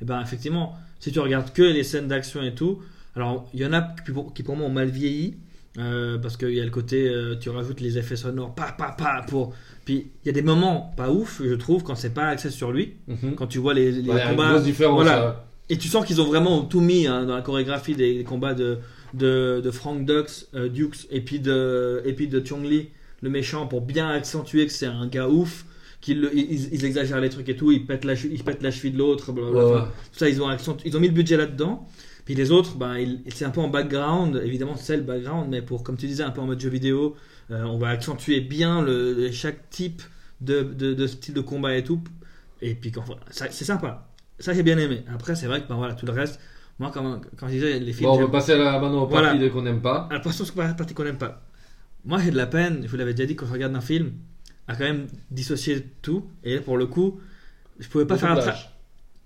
et ben effectivement, si tu regardes que les scènes d'action et tout, alors il y en a qui pour, qui pour moi ont mal vieilli. Euh, parce qu'il y a le côté, euh, tu rajoutes les effets sonores, pa pa pa pour. Puis il y a des moments pas ouf, je trouve, quand c'est pas axé sur lui, Mhm. quand tu vois les, les Ouais, il y a une combats. voilà. Et tu sens qu'ils ont vraiment tout mis hein, dans la chorégraphie des, des combats de, de, de Frank Dux, euh, Dukes et puis de, et puis de Chong Li, le méchant, pour bien accentuer que c'est un gars ouf, qu'ils ils, ils exagèrent les trucs et tout, ils pètent la, ils pètent la cheville de l'autre, blablabla. Ouais, Enfin, tout ça, ils ont, ils ont mis le budget là-dedans. Puis les autres, ben, ils- c'est un peu en background, évidemment c'est le background, mais pour, comme tu disais, un peu en mode jeu vidéo, euh, on va accentuer bien le, chaque type de, de, de style de combat et tout. Et puis quand, ça- c'est sympa. Ça j'ai bien aimé. Après c'est vrai que ben, voilà, tout le reste, moi quand, quand je disais les films... Bon, on va passer à la, maintenant au Voilà. parti de qu'on n'aime pas. à la partie la partie qu'on n'aime pas. Moi, j'ai de la peine, je vous l'avais déjà dit, quand je regarde un film, à quand même dissocier tout. Et là, pour le coup, je pouvais pas Le faire un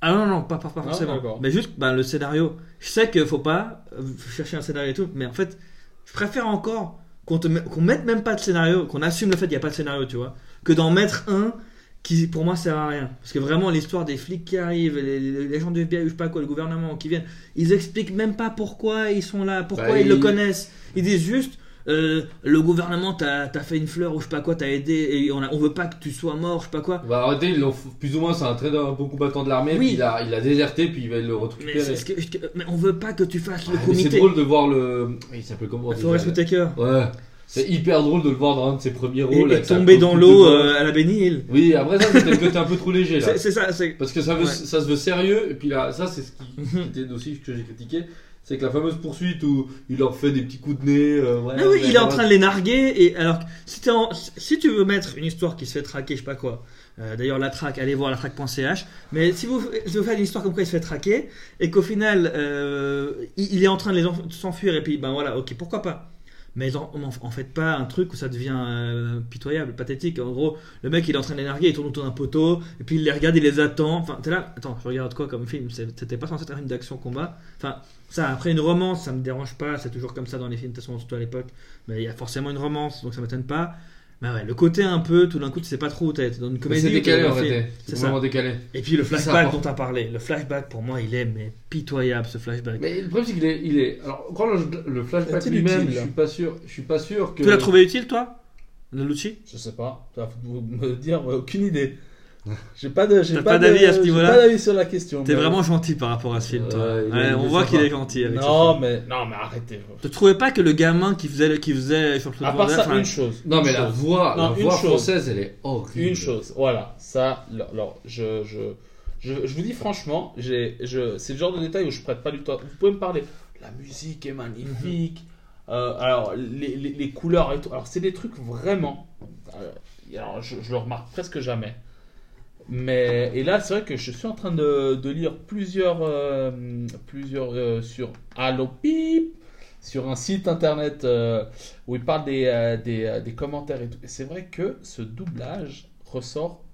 Ah non, non, pas, pas, pas forcément. d'accord. mais juste ben, le scénario. Je sais qu'il faut pas euh, chercher un scénario et tout, mais en fait, je préfère encore qu'on te qu'on mette même pas de scénario, qu'on assume le fait qu'il n'y a pas de scénario, tu vois, que d'en mettre un qui pour moi sert à rien. Parce que vraiment, l'histoire des flics qui arrivent, les, gens du FBI, je sais pas quoi, le gouvernement qui viennent, ils expliquent même pas pourquoi ils sont là, pourquoi Bah, ils le connaissent. Ils disent juste. Euh, le gouvernement t'a fait une fleur ou je sais pas quoi, t'a aidé et on, a- on veut pas que tu sois mort, je sais pas quoi. Bah arrêtez, ils plus ou moins, c'est un très un bon combattant de l'armée, Oui. il a, il a déserté, puis il va le Mais, c'est ce que- mais on veut pas que tu fasses le Ah, mais c'est comité. drôle de voir le. Il s'appelle comment Forest Whitaker. Ouais. C'est hyper drôle de le voir dans un de ses premiers Et, rôles. et sa tomber dans l'eau euh, à la Benny Hill. Oui, après ça, c'était le côté un peu trop léger là. C'est ça, c'est. Parce que ça, veut, Ouais. ça se veut sérieux, et puis là, ça c'est ce qui, qui était aussi que j'ai critiqué, c'est que la fameuse poursuite où il leur fait des petits coups de nez. euh, ouais, Ah oui, il est en train de les narguer. Et alors, si, en- si tu veux mettre une histoire qui se fait traquer, je sais pas quoi. euh, D'ailleurs, la traque, allez voir la traque.ch. Mais si vous, si vous faites une histoire comme quoi il se fait traquer et qu'au final, euh, il, il est en train de s'enfuir et puis ben voilà, ok, pourquoi pas. Mais en, faites pas un truc où ça devient euh, pitoyable, pathétique. En gros, le mec il est en train de les narguer, il tourne autour d'un poteau et puis il les regarde, il les attend. Enfin, t'es là, attends, je regarde quoi comme film? C'était pas censé être un film d'action-combat. Enfin, ça, après une romance, ça me dérange pas, c'est toujours comme ça dans les films, de toute façon, surtout à l'époque. Mais il y a forcément une romance, donc ça m'étonne pas. Mais ouais, le côté un peu, tout d'un coup, tu sais pas trop où t'es. Dans une comédie. c'est décalé en fait. C'est vraiment décalé. Et puis le flashback dont t'as parlé. Le flashback, pour moi, il est mais pitoyable ce flashback. Mais le problème c'est qu'il est, il est. Alors, quand le, le flashback lui-même, je suis pas sûr, je suis pas sûr que. Tu l'as trouvé utile, toi? Le Lucci Je sais pas. Tu vas me dire, aucune idée. J'ai pas de, j'ai d'avis à ce j'ai niveau-là pas d'avis sur la question. T'es mais- vraiment gentil par rapport à ce film, toi. Ouais, on voit qu'il est gentil avec ce Non, film. mais non, mais arrêtez. Tu trouvais pas que le gamin qui faisait, qui faisait sur le À part ça, enfin, une chose. Non, mais la voix, Non, la une voix chose. française, elle est horrible. Une chose, voilà, ça, alors, je, je, je, je vous dis franchement, j'ai, je, c'est le genre de détail où je prête pas du temps. Vous pouvez me parler, la musique est magnifique, euh, alors les, les, les couleurs et tout, alors c'est des trucs vraiment, euh, alors je, je le remarque presque jamais. Mais, et là, c'est vrai que je suis en train de, de lire plusieurs, euh, plusieurs euh, sur Allo Pip, sur un site internet euh, où il parle des, euh, des, euh, des commentaires et tout. Et c'est vrai que ce doublage ressort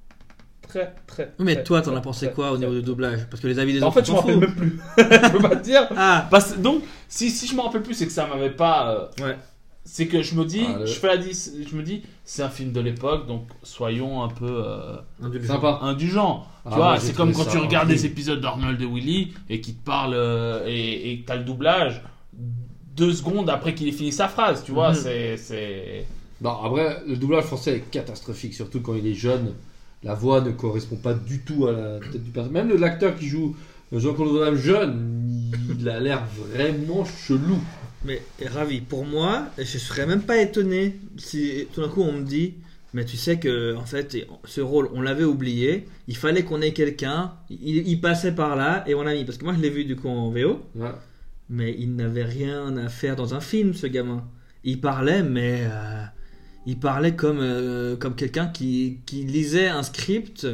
très, très. Oui, Mais très, toi, t'en as pensé très, quoi au niveau du doublage? Parce que les avis des En autres, fait, je m'en rappelle même plus. je peux pas te dire. Ah Parce, donc, si, si je m'en rappelle plus, c'est que ça m'avait pas. euh, Ouais. C'est que je me dis, Ah, je fais la je me dis, c'est un film de l'époque, donc soyons un peu euh, Sympa. indulgents. Ah, tu vois, c'est comme quand ça tu regardes des épisodes d'Arnold et Willy et qui te parlent euh, et et t'as le doublage deux secondes après qu'il ait fini sa phrase. Tu vois, Mhm. c'est c'est. Non, après, le doublage français est catastrophique, surtout quand il est jeune. La voix ne correspond pas du tout à la tête du personnage. Même l'acteur qui joue Jean-Claude Van Damme jeune, il a l'air vraiment chelou. Mais ravi. Pour moi, je serais même pas étonné si tout d'un coup on me dit Mais tu sais que en fait, ce rôle, on l'avait oublié. Il fallait qu'on ait quelqu'un. Il, il passait par là et on l'a mis. Parce que moi, je l'ai vu du coup en VO. Ouais. Mais il n'avait rien à faire dans un film, ce gamin. Il parlait, mais euh, il parlait comme euh, comme quelqu'un qui, qui lisait un script,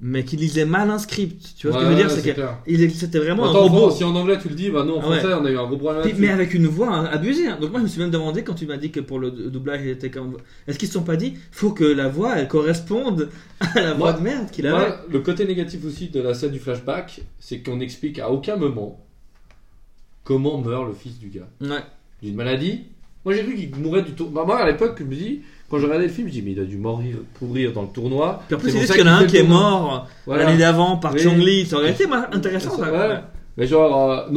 mais qui lisait mal un script. Tu vois ce que je veux dire? C'est que c'était vraiment un Attends, robot. si en anglais tu le dis, bah non, en Ah ouais. français on a eu un gros problème Puis- mais avec une voix hein, abusée. hein. Donc moi je me suis même demandé quand tu m'as dit que pour le doublage il était comme. Est-ce qu'ils se sont pas dit faut que la voix elle corresponde à la Moi- voix de merde qu'il avait? Moi, le côté négatif aussi de la scène du flashback, c'est qu'on n'explique à aucun moment comment meurt le fils du gars. Ouais. D'une maladie. Moi j'ai cru qu'il mourait du tournoi. Bah, moi à l'époque, je me dis, quand je regardais le film, je dis, mais il a dû mourir, pourrir dans le tournoi. Puis en plus C'est ça qu'il y en a un qui est mort Voilà. l'année d'avant par. Chong Li. Ça aurait été intéressant. Ça. Mais genre, euh,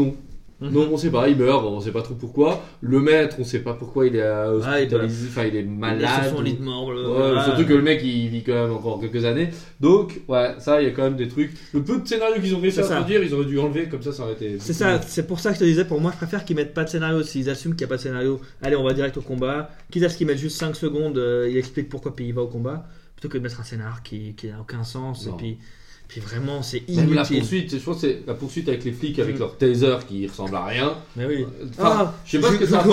non. Mhm. Non, on sait pas, il meurt, on sait pas trop pourquoi. Le maître, on sait pas pourquoi il est euh, Ah, il hospitalisé, enfin il est Il est malade. sur son ou- lit de mort. le- Ouais, voilà. Surtout que le mec il vit quand même encore quelques années. Donc, ouais, ça, il y a quand même des trucs. Le peu de scénarios qu'ils ont réussi à produire, ils auraient dû enlever, comme ça, ça aurait été. C'est ça, c'est pour ça que je te disais, pour moi, je préfère qu'ils mettent pas de scénario. S'ils assument qu'il n'y a pas de scénario, allez, on va direct au combat. Quitte à ce qu'ils mettent juste 5 secondes, euh, il explique pourquoi, puis il va au combat. Plutôt que de mettre un scénar qui, qui n'a aucun sens. Non. Et puis, puis vraiment, c'est Même la inutile. poursuite, je pense que c'est la poursuite avec les flics avec leur taser qui ressemble à rien. Mais oui. Enfin, Ah, je sais pas ce que ça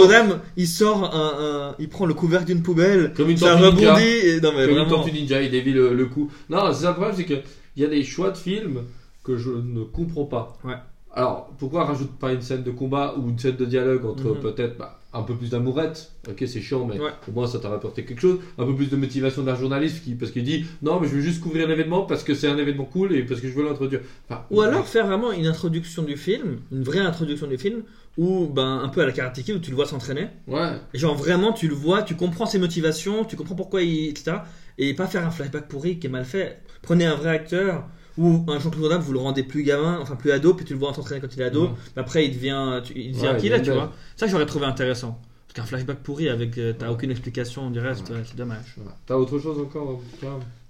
il sort un, un- il prend le couvercle d'une poubelle, Comme une ça tortue ninja. rebondit. Et, non mais Comme une vraiment. tortue ninja, il dévie le, le coup. Non, c'est ça le problème, c'est qu'il y a des choix de films que je ne comprends pas. Ouais. Alors, pourquoi rajoute pas une scène de combat ou une scène de dialogue entre Mhm. peut-être bah, un peu plus d'amourette Ok, c'est chiant, mais Ouais. au moins ça t'a rapporté quelque chose. Un peu plus de motivation d'un journaliste qui, parce qu'il dit non, mais je veux juste couvrir l'événement parce que c'est un événement cool et parce que je veux l'introduire. Enfin, Ou alors faire vraiment une introduction du film, une vraie introduction du film, où ben un peu à la Karate Kid où tu le vois s'entraîner. Ouais, Genre vraiment tu le vois, tu comprends ses motivations, tu comprends pourquoi il etc. Et pas faire un flashback pourri qui est mal fait. Prenez un vrai acteur ou un Jean-Claude Van Damme, vous le rendez plus gamin, enfin plus ado, puis tu le vois s'entraîner quand il est ado. Mais Après il devient, tu- il devient Ouais, qui il là, tu vois? Ça j'aurais trouvé intéressant. Parce qu'un flashback pourri avec euh, t'as aucune explication du reste, Ouais. c'est dommage. Voilà. T'as autre chose encore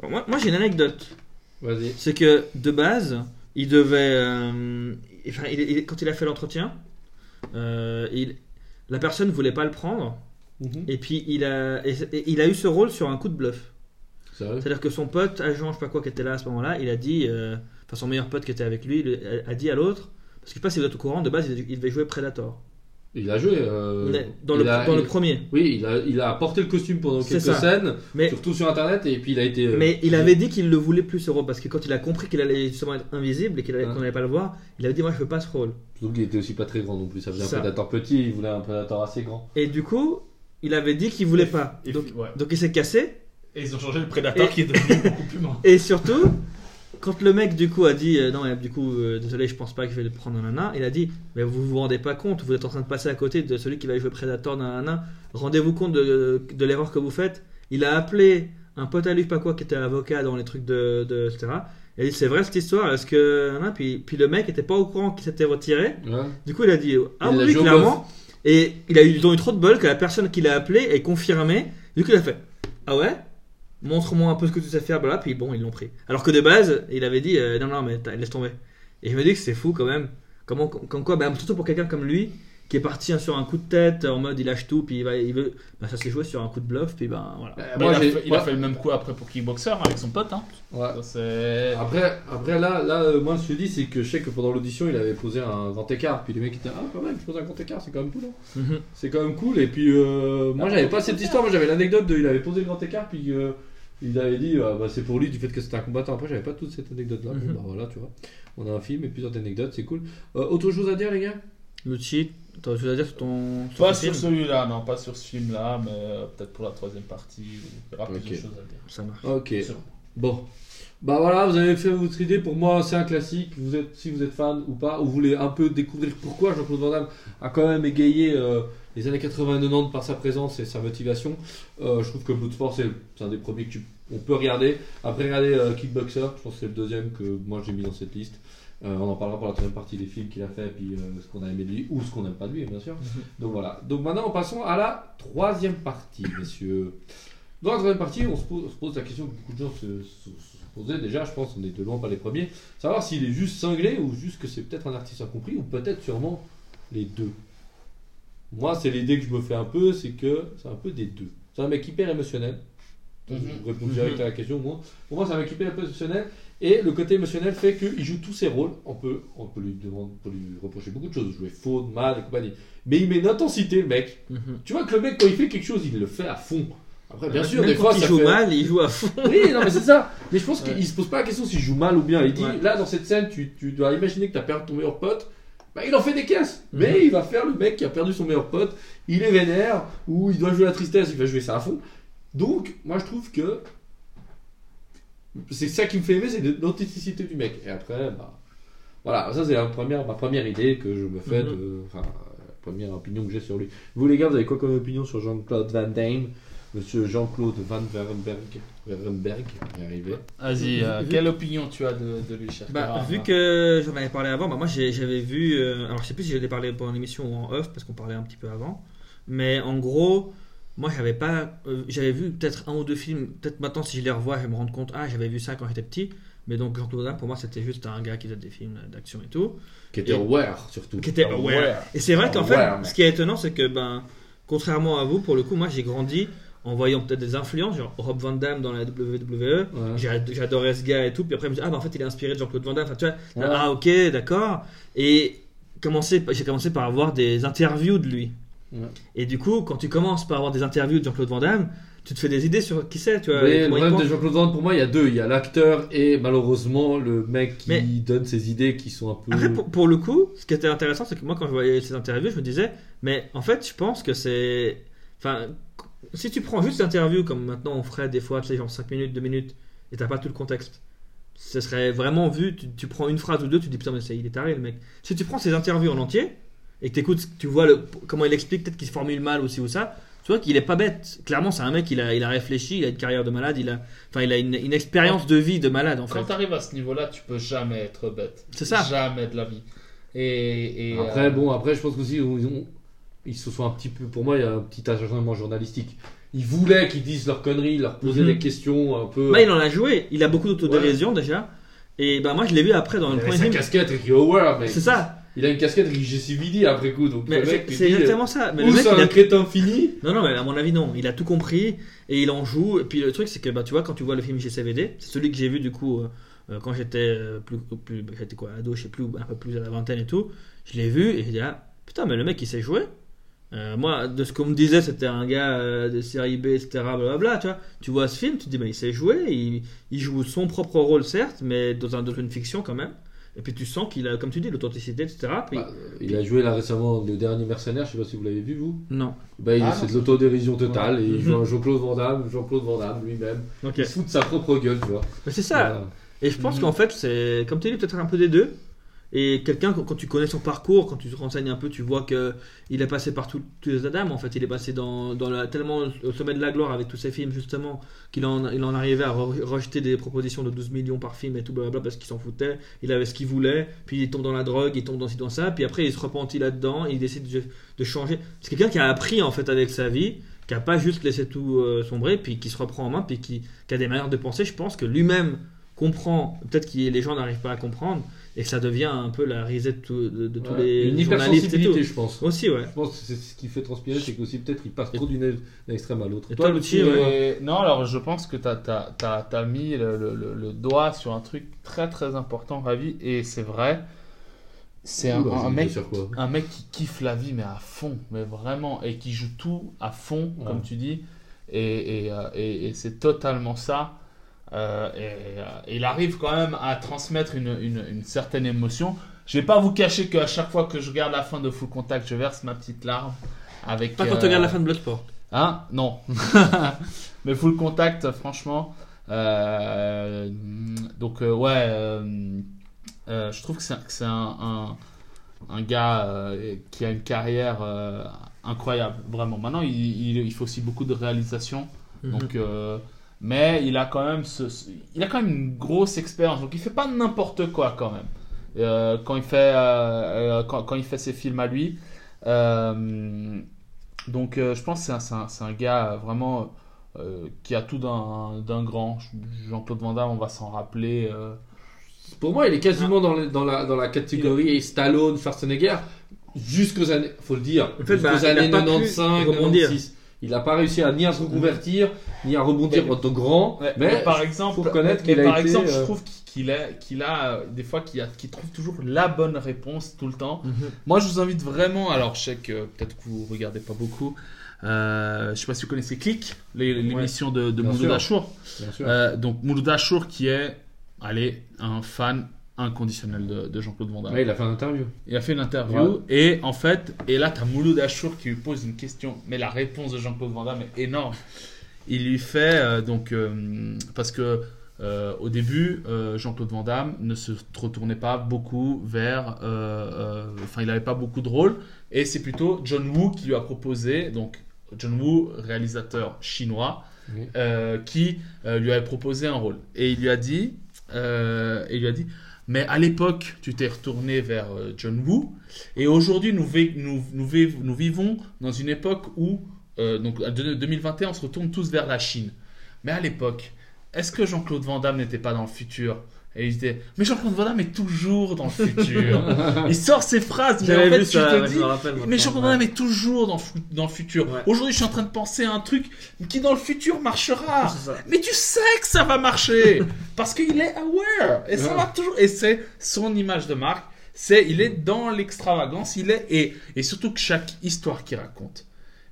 Bon, moi, moi j'ai une anecdote. Vas-y. C'est que de base, il devait. euh, enfin, il- il- quand il a fait l'entretien, euh, il- la personne voulait pas le prendre. Mhm. Et puis il a, et- et il a eu ce rôle sur un coup de bluff. C'est-à-dire que son pote, agent, je sais pas quoi, qui était là à ce moment-là, il a dit. euh, Enfin, son meilleur pote qui était avec lui il a, a dit à l'autre. Parce que je sais pas si vous êtes au courant, de base, il, il devait jouer Predator. Il a joué. euh, dans il le, a- dans le il- premier. Oui, il a, il a porté le costume pendant quelques ça. scènes, Mais, surtout sur internet, et puis il a été. euh, mais il avait dit qu'il le voulait plus ce rôle. Parce que quand il a compris qu'il allait justement être invisible et allait- Ouais. qu'on allait pas le voir, il avait dit Moi, je veux pas ce rôle. Surtout qu'il était aussi pas très grand non plus. Ça faisait Ça. un prédateur petit, il voulait un prédateur assez grand. Et du coup, il avait dit qu'il voulait pas. Et Donc, ouais. donc il s'est cassé. Et ils ont changé le prédateur Et- qui est devenu beaucoup plus grand. Et surtout, quand le mec du coup a dit euh, non, mais du coup, euh, désolé, je pense pas que je vais le prendre nana, il a dit mais vous vous rendez pas compte, vous êtes en train de passer à côté de celui qui va jouer Predator nana. Rendez-vous compte de, de l'erreur que vous faites. Il a appelé un pote à lui, pas quoi, qui était avocat dans les trucs de, de etc. Et il dit c'est vrai cette histoire, est-ce que puis, puis le mec était pas au courant qu'il s'était retiré. Ouais. Du coup, il a dit ah Il a oui, joué au clairement. Et il a eu, ils ont eu trop de bol que la personne qui l'a appelé est confirmée. Du coup, il a fait Ah ouais? Montre-moi un peu ce que tu sais faire, voilà. Puis bon, ils l'ont pris. Alors que de base, il avait dit euh, Non, non, mais laisse tomber. Et je me dis que c'est fou quand même. Comment, comme quoi, bah, surtout pour quelqu'un comme lui, qui est parti hein, sur un coup de tête, en mode il lâche tout, puis il, va, il veut. Bah, ça s'est joué sur un coup de bluff, puis ben voilà. Euh, moi, il, a j'ai- fait, il moi- a fait le même coup après pour Kickboxer avec son pote. Hein. Ouais. Ça, Après, après là, là euh, moi, ce que je dis, c'est que je sais que pendant l'audition, il avait posé un grand écart. Puis les mecs étaient Ah, quand même, je pose un grand écart, c'est quand même cool. hein. Mhm. C'est quand même cool. Et puis, euh, moi, j'avais pas cette histoire. Moi, j'avais l'anecdote de il avait posé le grand écart. Puis, il avait dit ah, bah, c'est pour lui du fait que c'était un combattant. Après, j'avais pas toute cette anecdote là. Mhm. Bon, bah voilà, tu vois. On a un film et plusieurs anecdotes, c'est cool. Euh, autre chose à dire, les gars? Lucci, t'as autre chose à dire sur ton. sur Pas ton sur film? celui-là, non, pas sur ce film-là, mais euh, peut-être pour la troisième partie. Il y aura plus Ok. de choses à dire. Ça marche. Ok. Bon. Bah voilà, vous avez fait votre idée. Pour moi, c'est un classique. Vous êtes, si vous êtes fan ou pas, ou vous voulez un peu découvrir pourquoi Jean-Claude Van Damme a quand même égayé euh, les années 80-90 par sa présence et sa motivation. Euh, je trouve que Bloodsport, c'est c'est un des premiers que tu, on peut regarder. Après, regarder euh, Kickboxer, je pense que c'est le deuxième que moi j'ai mis dans cette liste. Euh, on en parlera pour la troisième partie des films qu'il a fait, puis euh, ce qu'on a aimé de lui ou ce qu'on n'aime pas de lui, bien sûr. Donc voilà. Donc maintenant, passons à la troisième partie, messieurs. Dans la troisième partie, on se pose, on se pose la question que beaucoup de gens se, se- se posaient déjà, je pense, on est de loin pas les premiers, savoir s'il est juste cinglé ou juste que c'est peut-être un artiste incompris ou peut-être sûrement les deux. Moi, c'est l'idée que je me fais un peu, c'est que c'est un peu des deux. C'est un mec hyper émotionnel. Mhm. Je réponds direct à la question. Moi. Pour moi, c'est un mec hyper émotionnel. Et le côté émotionnel fait qu'il joue tous ses rôles. On peut, on peut, lui demander, on peut lui reprocher beaucoup de choses. Jouer faux, mal et compagnie. Mais il met une intensité, le mec. Mhm. Tu vois que le mec, quand il fait quelque chose, il le fait à fond. Après, bien sûr, Même des quand fois, il ça joue fait... mal, il joue à fond. Oui, non, mais c'est ça. Mais je pense Ouais. qu'il se pose pas la question s'il joue mal ou bien. Il dit, Ouais. là, dans cette scène, tu, tu dois imaginer que tu as perdu ton meilleur pote. Bah, il en fait des caisses. Mhm. Mais il va faire le mec qui a perdu son meilleur pote. Il est vénère, ou il doit jouer la tristesse, il va jouer ça à fond. Donc, moi, je trouve que c'est ça qui me fait aimer, c'est l'authenticité du mec. Et après, bah, voilà, ça, c'est la première, ma première idée que je me fais Mhm. de. Enfin, la première opinion que j'ai sur lui. Vous, les gars, vous avez quoi comme opinion sur Jean-Claude Van Damme Monsieur Jean-Claude Van Verenberg. Verenberg, arriver. Vas-y, euh, Vu- quelle opinion tu as de, de lui, cher Bah, vu que j'en avais parlé avant, bah, moi j'ai- j'avais vu. euh, alors je sais plus si j'en ai parlé pendant l'émission ou en off, parce qu'on parlait un petit peu avant. Mais en gros, moi j'avais pas. euh, j'avais vu peut-être un ou deux films. Peut-être maintenant, si je les revois, je vais me rendre compte. Ah, j'avais vu ça quand j'étais petit. Mais donc Jean-Claude Van Damme, pour moi, c'était juste un gars qui faisait des films d'action et tout. Qui était Et- aware, surtout. Qui était Aware. aware. Et c'est vrai qu'en fait, mec. ce qui est étonnant, c'est que, ben, contrairement à vous, pour le coup, moi j'ai grandi en voyant peut-être des influences, genre Rob Van Damme dans la WWE. Ouais. J'adorais ce gars et tout. Puis après, je me dis, ah, bah en fait, il est inspiré de Jean-Claude Van Damme. Enfin, tu vois, Ouais. ah, ok, d'accord. Et j'ai commencé par avoir des interviews de lui. Ouais. Et du coup, quand tu commences par avoir des interviews de Jean-Claude Van Damme, tu te fais des idées sur qui c'est, tu vois. Mais le problème de. Jean-Claude Van Damme, pour moi, il y a deux. Il y a l'acteur et malheureusement le mec qui Mais- donne ses idées qui sont un peu. Après, pour, pour le coup, ce qui était intéressant, c'est que moi, quand je voyais ces interviews, je me disais, mais en fait, je pense que c'est. Enfin, si tu prends juste l'interview, comme maintenant on ferait des fois, tu sais, genre 5 minutes, 2 minutes, et t'as pas tout le contexte, ce serait vraiment vu, tu, tu prends une phrase ou deux, tu te dis putain, mais c'est, il est taré le mec. Si tu prends ces interviews en entier, et que t'écoutes, tu vois le, comment il explique, peut-être qu'il se formule mal aussi ou ça, tu vois qu'il est pas bête. Clairement, c'est un mec, il a, il a réfléchi, il a une carrière de malade, il a, enfin, il a une, une expérience de vie de malade en fait. Quand tu arrives à ce niveau-là, tu peux jamais être bête. C'est ça. Jamais de la vie. Et, et, Après, euh, bon, après, je pense qu'aussi, ils, ont- ils se sont un petit peu. Pour moi, il y a un petit acharnement journalistique. Ils voulaient qu'ils disent leurs conneries, leur poser Mhm. des questions un peu. Bah, il en a joué, il a beaucoup d'autodérision déjà. Et bah, moi je l'ai vu après dans Il le premier sa film. casquette Ricky Howard, mec. C'est ça, Il a une casquette JCVD après coup, donc mais c'est exactement ça. Mais ou le mec, c'est il un a... crétin fini. Non, non, mais à mon avis, non. Il a tout compris et il en joue. Et puis le truc, c'est que bah, tu vois, quand tu vois le film GCVD, c'est celui que j'ai vu du coup euh, euh, quand j'étais euh, plus, plus bah, j'étais quoi, ado, je sais plus, un peu plus à la vingtaine et tout. Je l'ai vu et j'ai dit, ah, putain, mais le mec il sait jouer. Euh, moi, de ce qu'on me disait, c'était un gars euh, de série B, etc. Blablabla, tu vois. Tu vois ce film, tu te dis, bah, il sait jouer, il, il joue son propre rôle, certes, mais dans, un, dans une fiction quand même. Et puis tu sens qu'il a, comme tu dis, l'authenticité, etc. Puis, Bah, il a joué là récemment le dernier mercenaire, je sais pas si vous l'avez vu vous. Non. Bah, il- Ah, c'est de l'autodérision totale et il joue un Jean-Claude Van Damme, Jean-Claude Van Damme lui-même. Il se fout de sa propre gueule, tu vois. Mais c'est ça. Voilà. Et je pense Mhm. qu'en fait, c'est comme tu dis, peut-être un peu des deux. Et quelqu'un, quand tu connais son parcours, quand tu te renseignes un peu, tu vois que il est passé par tous les Adam. En fait, il est passé dans, dans tellement au sommet de la gloire avec tous ses films, justement, qu'il en, il en arrivait à re- rejeter des propositions de 12 millions par film et tout, blablabla, parce qu'il s'en foutait. Il avait ce qu'il voulait. Puis il tombe dans la drogue, il tombe dans ci, dans ça. Puis après, il se repentit là-dedans. Il décide de, de changer. C'est quelqu'un qui a appris, en fait, avec sa vie, qui a pas juste laissé tout euh, sombrer, puis qui se reprend en main, puis qui, qui a des manières de penser. Je pense que lui-même comprend, peut-être que les gens n'arrivent pas à comprendre, et que ça devient un peu la risée de, tout- de- de tous Ouais. les Une journalistes et tout. hypersensibilité, je pense. Aussi, ouais. Je pense que c'est ce qui fait transpirer, c'est qu'aussi peut-être il passe trop d'une d'un extrême à l'autre. Et toi, Lucci, Lucci, ouais. Non, alors je pense que tu as, mis le, le- le- le doigt sur un truc très très important, Ravi, et c'est vrai. C'est un, bah, un mec, un mec qui kiffe la vie, mais à fond, mais vraiment, et qui joue tout à fond, Ouais. comme tu dis, et, et, euh, et- et c'est totalement ça. Euh, et, euh, il arrive quand même à transmettre une, une- une certaine émotion. Je vais pas vous cacher qu'à chaque fois que je regarde la fin de Full Contact, je verse ma petite larme. Avec, Pas quand tu euh, regardes la fin de Bloodsport. Hein? Non. Mais full contact, franchement. euh, donc, euh, ouais. euh, euh, je trouve que c'est un, un, un gars euh, qui a une carrière euh, incroyable, vraiment. Maintenant, il, il, il fait aussi beaucoup de réalisations. Mhm. Donc, euh, mais il a quand même ce, ce- il a quand même une grosse expérience. Donc il fait pas n'importe quoi quand même. Euh, quand il fait euh, euh, quand, quand il fait ses films à lui. Euh, donc euh, je pense que c'est un, c'est un, un gars vraiment euh, qui a tout d'un d'un grand. Jean-Claude Van Damme, on va s'en rappeler. euh, Pour moi, il est quasiment dans, le- dans, la, dans la catégorie Stallone, Schwarzenegger, jusqu'aux années, faut le dire, En fait, jusqu'aux bah, années pas pu 95, rebondir. 96. Il n'a pas réussi à ni à se reconvertir, ni à rebondir Mais- en tant que grand. Ouais, mais, par exemple, faut reconnaître mais qu'il a par été, exemple, je euh, trouve qu'il a, qu'il a euh, des fois qu'il a- qu'il trouve toujours la bonne réponse tout le temps. Mhm. Moi, je vous invite vraiment. Alors, je sais que peut-être que vous regardez pas beaucoup. Euh, je sais pas si vous connaissez Click, l'émission de, de Mouloud. Achour. Euh, donc Mouloud Achour qui est, allez, un fan inconditionnel de, de Jean-Claude Van Damme. Ouais, il a fait une interview. Il a fait une interview Ouais. et en fait, et là, tu as Mouloud Achour qui lui pose une question, mais la réponse de Jean-Claude Van Damme est énorme. Il lui fait, euh, donc, euh, parce que euh, au début, Jean-Claude Van Damme ne se retournait pas beaucoup vers, enfin, il n'avait pas beaucoup de rôles, et c'est plutôt John Woo qui lui a proposé, donc John Woo, réalisateur chinois, Oui. qui lui avait proposé un rôle. Et il lui a dit, il lui a dit, mais à l'époque, tu t'es retourné vers euh, John Woo, et aujourd'hui, nous, vi- nous, nous, vi- nous vivons dans une époque où, euh, donc en 2021, on se retourne tous vers la Chine. Mais à l'époque, est-ce que Jean-Claude Van Damme n'était pas dans le futur? Et il disait, mais Jean-Claude Van Damme est toujours dans le futur. il sort ces phrases, mais en fait, vu tu ça, te dis, mais Jean-Claude. Van Damme est toujours dans, le fu- dans le futur. Ouais. Aujourd'hui, je suis en train de penser à un truc qui, dans le futur, marchera. Ça. Mais tu sais que ça va marcher parce qu'il est aware et ça va toujours et c'est son image de marque. C'est il est dans l'extravagance, il est et et surtout que chaque histoire qu'il raconte,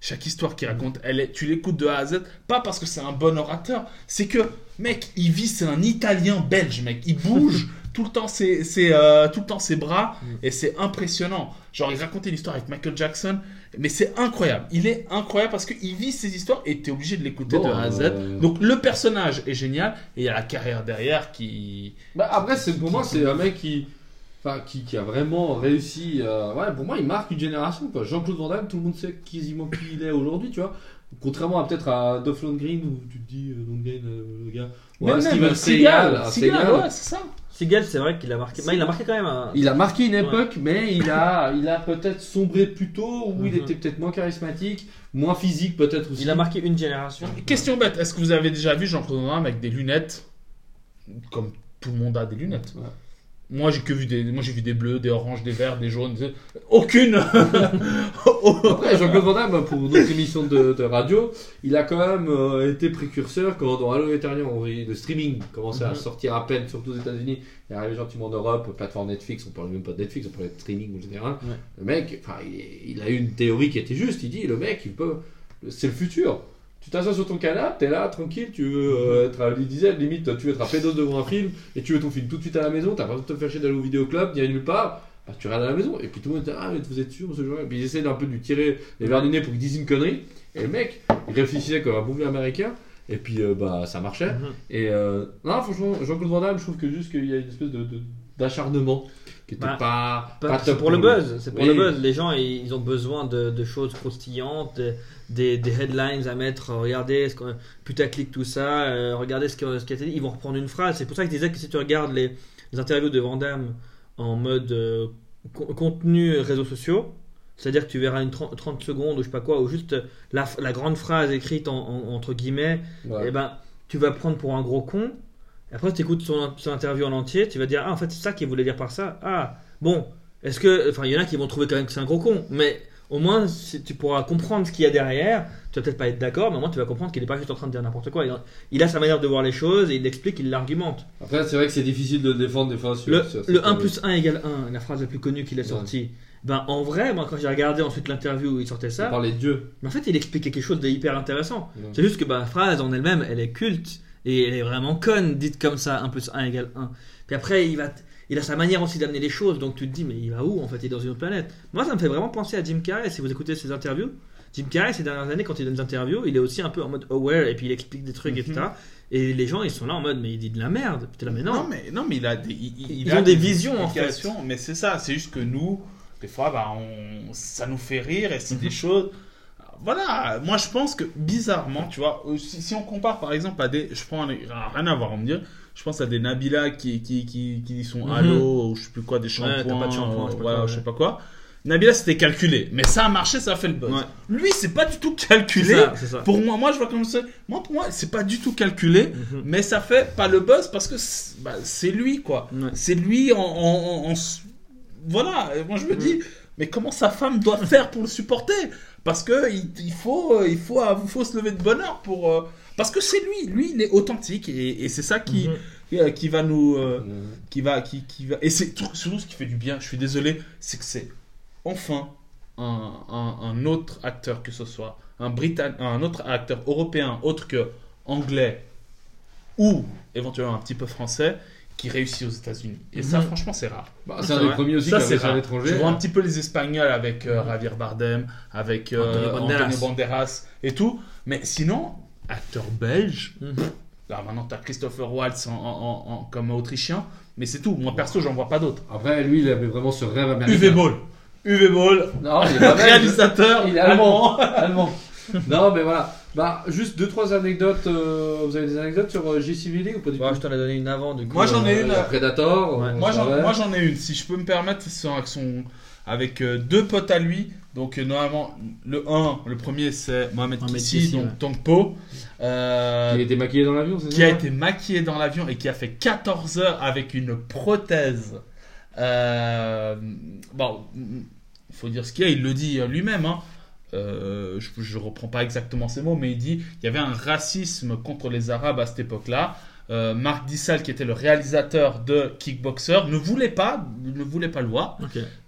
chaque histoire qu'il raconte, elle est, tu l'écoutes de A à Z, pas parce que c'est un bon orateur, c'est que, mec, il vit, c'est un Italien belge, mec. Il bouge tout le temps ses, ses, euh, tout le temps ses bras Mm. et c'est impressionnant. Genre, il racontait l'histoire avec Michael Jackson, mais c'est incroyable. Il est incroyable parce qu'il vit ses histoires et t'es obligé de l'écouter Bon, de A à Z. euh, Donc, le personnage est génial et il y a la carrière derrière qui. Bah, après, c'est, pour moi, c'est un mec qui, enfin, qui, qui a vraiment réussi. euh, ouais, pour moi, il marque une génération. quoi. Jean-Claude Van Damme, tout le monde sait quasiment qui il est aujourd'hui, tu vois. Contrairement à peut-être à Dolph Lundgren où tu te dis, euh, Lundgren, euh, le gars. Ouais, Même Steven même Seagal, Seagal, ouais, c'est ça. Seagal, c'est vrai qu'il a marqué. Bah, il a marqué quand même un. Il a marqué une époque, mais il a, il a peut-être sombré plus tôt, où il Mhm. était peut-être moins charismatique, moins physique peut-être aussi. Il a marqué une génération. Question bête, est-ce que vous avez déjà vu Jean-Claude Van Damme avec des lunettes Comme tout le monde a des lunettes? Ouais. Moi j'ai que vu des, moi j'ai vu des bleus, des oranges, des verts, des jaunes, des- aucune. Après, Jean-Claude Van Damme, pour notre émission de, de radio, il a quand même euh, été précurseur quand dans Halo Eternium, on voyait le streaming commençait à Mhm. sortir à peine, surtout aux États-Unis. Il arrivé gentiment en Europe, plateforme Netflix, on parle même pas de Netflix, on parlait de streaming en général. Ouais. Le mec, enfin, il, il a eu une théorie qui était juste. Il dit, le mec, il peut, c'est le futur. Tu t'assois sur ton canapé, t'es là, tranquille, tu veux euh, être à, il disait, limite, tu veux être à pédos devant un film, et tu veux ton film tout de suite à la maison, t'as pas besoin de te faire chier d'aller au vidéoclub, n'y aller nulle part, bah, tu restes à la maison. Et puis tout le monde dit, ah, mais vous êtes sûr, ce jour-là Et puis ils essaient d'un peu de lui tirer les verres du nez pour qu'il dise une connerie. Et le mec, il réfléchissait comme un bon vieux américain, et puis euh, bah, ça marchait. Mhm. Et euh, non, franchement, Jean-Claude Van Damme, je trouve que juste qu'il y a une espèce de- d'acharnement qui Bah, pas, Pas- pas c'est top pour le buzz, c'est pour Oui. le buzz. Les gens, ils, ont besoin de, de choses croustillantes, de- des, des headlines à mettre. euh, Regardez, ce qu'on- putaclic tout ça. euh, regardez ce, que- ce a été dit. Ils vont reprendre une phrase. C'est pour ça que je disais que si tu regardes les, les interviews de Van Damme en mode euh, co- contenu réseaux sociaux, c'est-à-dire que tu verras une 30, 30 secondes ou je sais pas quoi, ou juste la, la grande phrase écrite en- en- entre guillemets, Ouais. et ben tu vas prendre pour un gros con. Après, tu écoutes son, son interview en entier, tu vas dire Ah, en fait, c'est ça qu'il voulait dire par ça. Ah, bon, est-ce que. Enfin, il y en a qui vont trouver quand même que c'est un gros con, mais au moins, si tu pourras comprendre ce qu'il y a derrière. Tu vas peut-être pas être d'accord, mais au moins, tu vas comprendre qu'il n'est pas juste en train de dire n'importe quoi. Il a, il a sa manière de voir les choses et il l'explique, il l'argumente. Après, c'est vrai que c'est difficile de le défendre des fois sur, Le, sur le cette- 1 plus 1 égale 1, la phrase la plus connue qu'il a Ouais. sortie. Ben, en vrai, moi, quand j'ai regardé ensuite l'interview où il sortait ça, parlait de Dieu. mais en fait, il expliquait quelque chose de hyper intéressant. Ouais. C'est juste que bah, la phrase en elle-même, elle est culte et elle est vraiment conne, dite comme ça, 1 plus 1 égale 1. Puis après, il, va il a sa manière aussi d'amener les choses, donc tu te dis, mais il va où en fait? Il est dans une autre planète. Moi, ça me fait vraiment penser à Jim Carrey, si vous écoutez ses interviews. Jim Carrey, ces dernières années, quand il donne des interviews, il est aussi un peu en mode aware et puis il explique des trucs, Mhm. etc. Et les gens, ils sont là en mode, mais il dit de la merde. Là, mais non. Non, mais, non, mais il a des, il- il Ils a ont des visions, en explications, Mais c'est ça, c'est juste que nous, des fois, bah, on, ça nous fait rire et c'est Mhm. des choses. Voilà, moi je pense que bizarrement, tu vois, euh, si, si on compare par exemple à des. Je prends un- rien à voir, on me dire. Je pense à des Nabila qui, qui, qui, qui sont Mhm. Halo, ou je sais plus quoi, des shampoings. pas de shampoing, euh, voilà, quoi, je sais ouais. pas quoi. Nabila c'était calculé, mais ça a marché, ça a fait le buzz. Ouais. Lui, c'est pas du tout calculé. ça, c'est ça. Pour moi, moi je vois comme ça. Moi, pour moi, c'est pas du tout calculé. Mhm. Mais ça fait pas le buzz parce que c'est bah, c'est lui, quoi. Ouais. C'est lui en, en- en- en s- Voilà, et moi je me dis, mais comment sa femme doit faire pour le supporter? Parce que il, il faut, euh, il, faut, il faut se lever de bonne heure pour. euh, Parce que c'est lui, lui il est authentique et, et c'est ça qui, Mhm. euh, qui va nous. euh, Euh, qui va, qui, qui va... Et c'est tout- surtout ce qui fait du bien, je suis désolé, c'est que c'est enfin un, un, un autre acteur que ce soit, un, Britann... un autre acteur européen autre que anglais ou éventuellement un petit peu français qui réussit aux États-Unis. Et ça, Mhm. franchement, c'est rare. bah, C'est un des premiers aussi Ça, qui à l'étranger. Je vois un petit peu les Espagnols avec euh, Javier Bardem, avec euh, Antonio Antonio, Banderas. Banderas. et tout. Mais sinon, acteur belge, Mhm. là maintenant tu as Christopher Waltz en, en- en- comme autrichien, mais c'est tout. Moi perso, j'en vois pas d'autres. Après, lui, il avait vraiment ce rêve américain. UV Ball. UV Ball, Non, il est pas réalisateur, Il est allemand. allemand. Non, mais voilà. Bah, juste deux, trois anecdotes. euh, vous avez des anecdotes sur euh, JCVD ou pas du tout je t'en ai donné une avant, du coup. Moi, j'en ai euh, une. Predator. Ouais. on Moi j'en, savait. moi j'en ai une, si je peux me permettre, c'est avec, son, avec euh, deux potes à lui. Donc euh, normalement, le 1, le premier c'est Mohamed Mohamed Kissi, Kissi, donc ouais. Euh, Qui a été maquillé dans l'avion, c'est qui a ça été maquillé dans l'avion et qui a fait 14 heures avec une prothèse. Euh, bon, il faut dire ce qu'il y a, il le dit euh, lui-même. Hein. Euh, je ne reprends pas exactement ces mots, mais il dit il y avait un racisme contre les Arabes à cette époque-là. euh, Marc Dissal, qui était le réalisateur de Kickboxer, ne voulait pas, ne voulait pas le voir.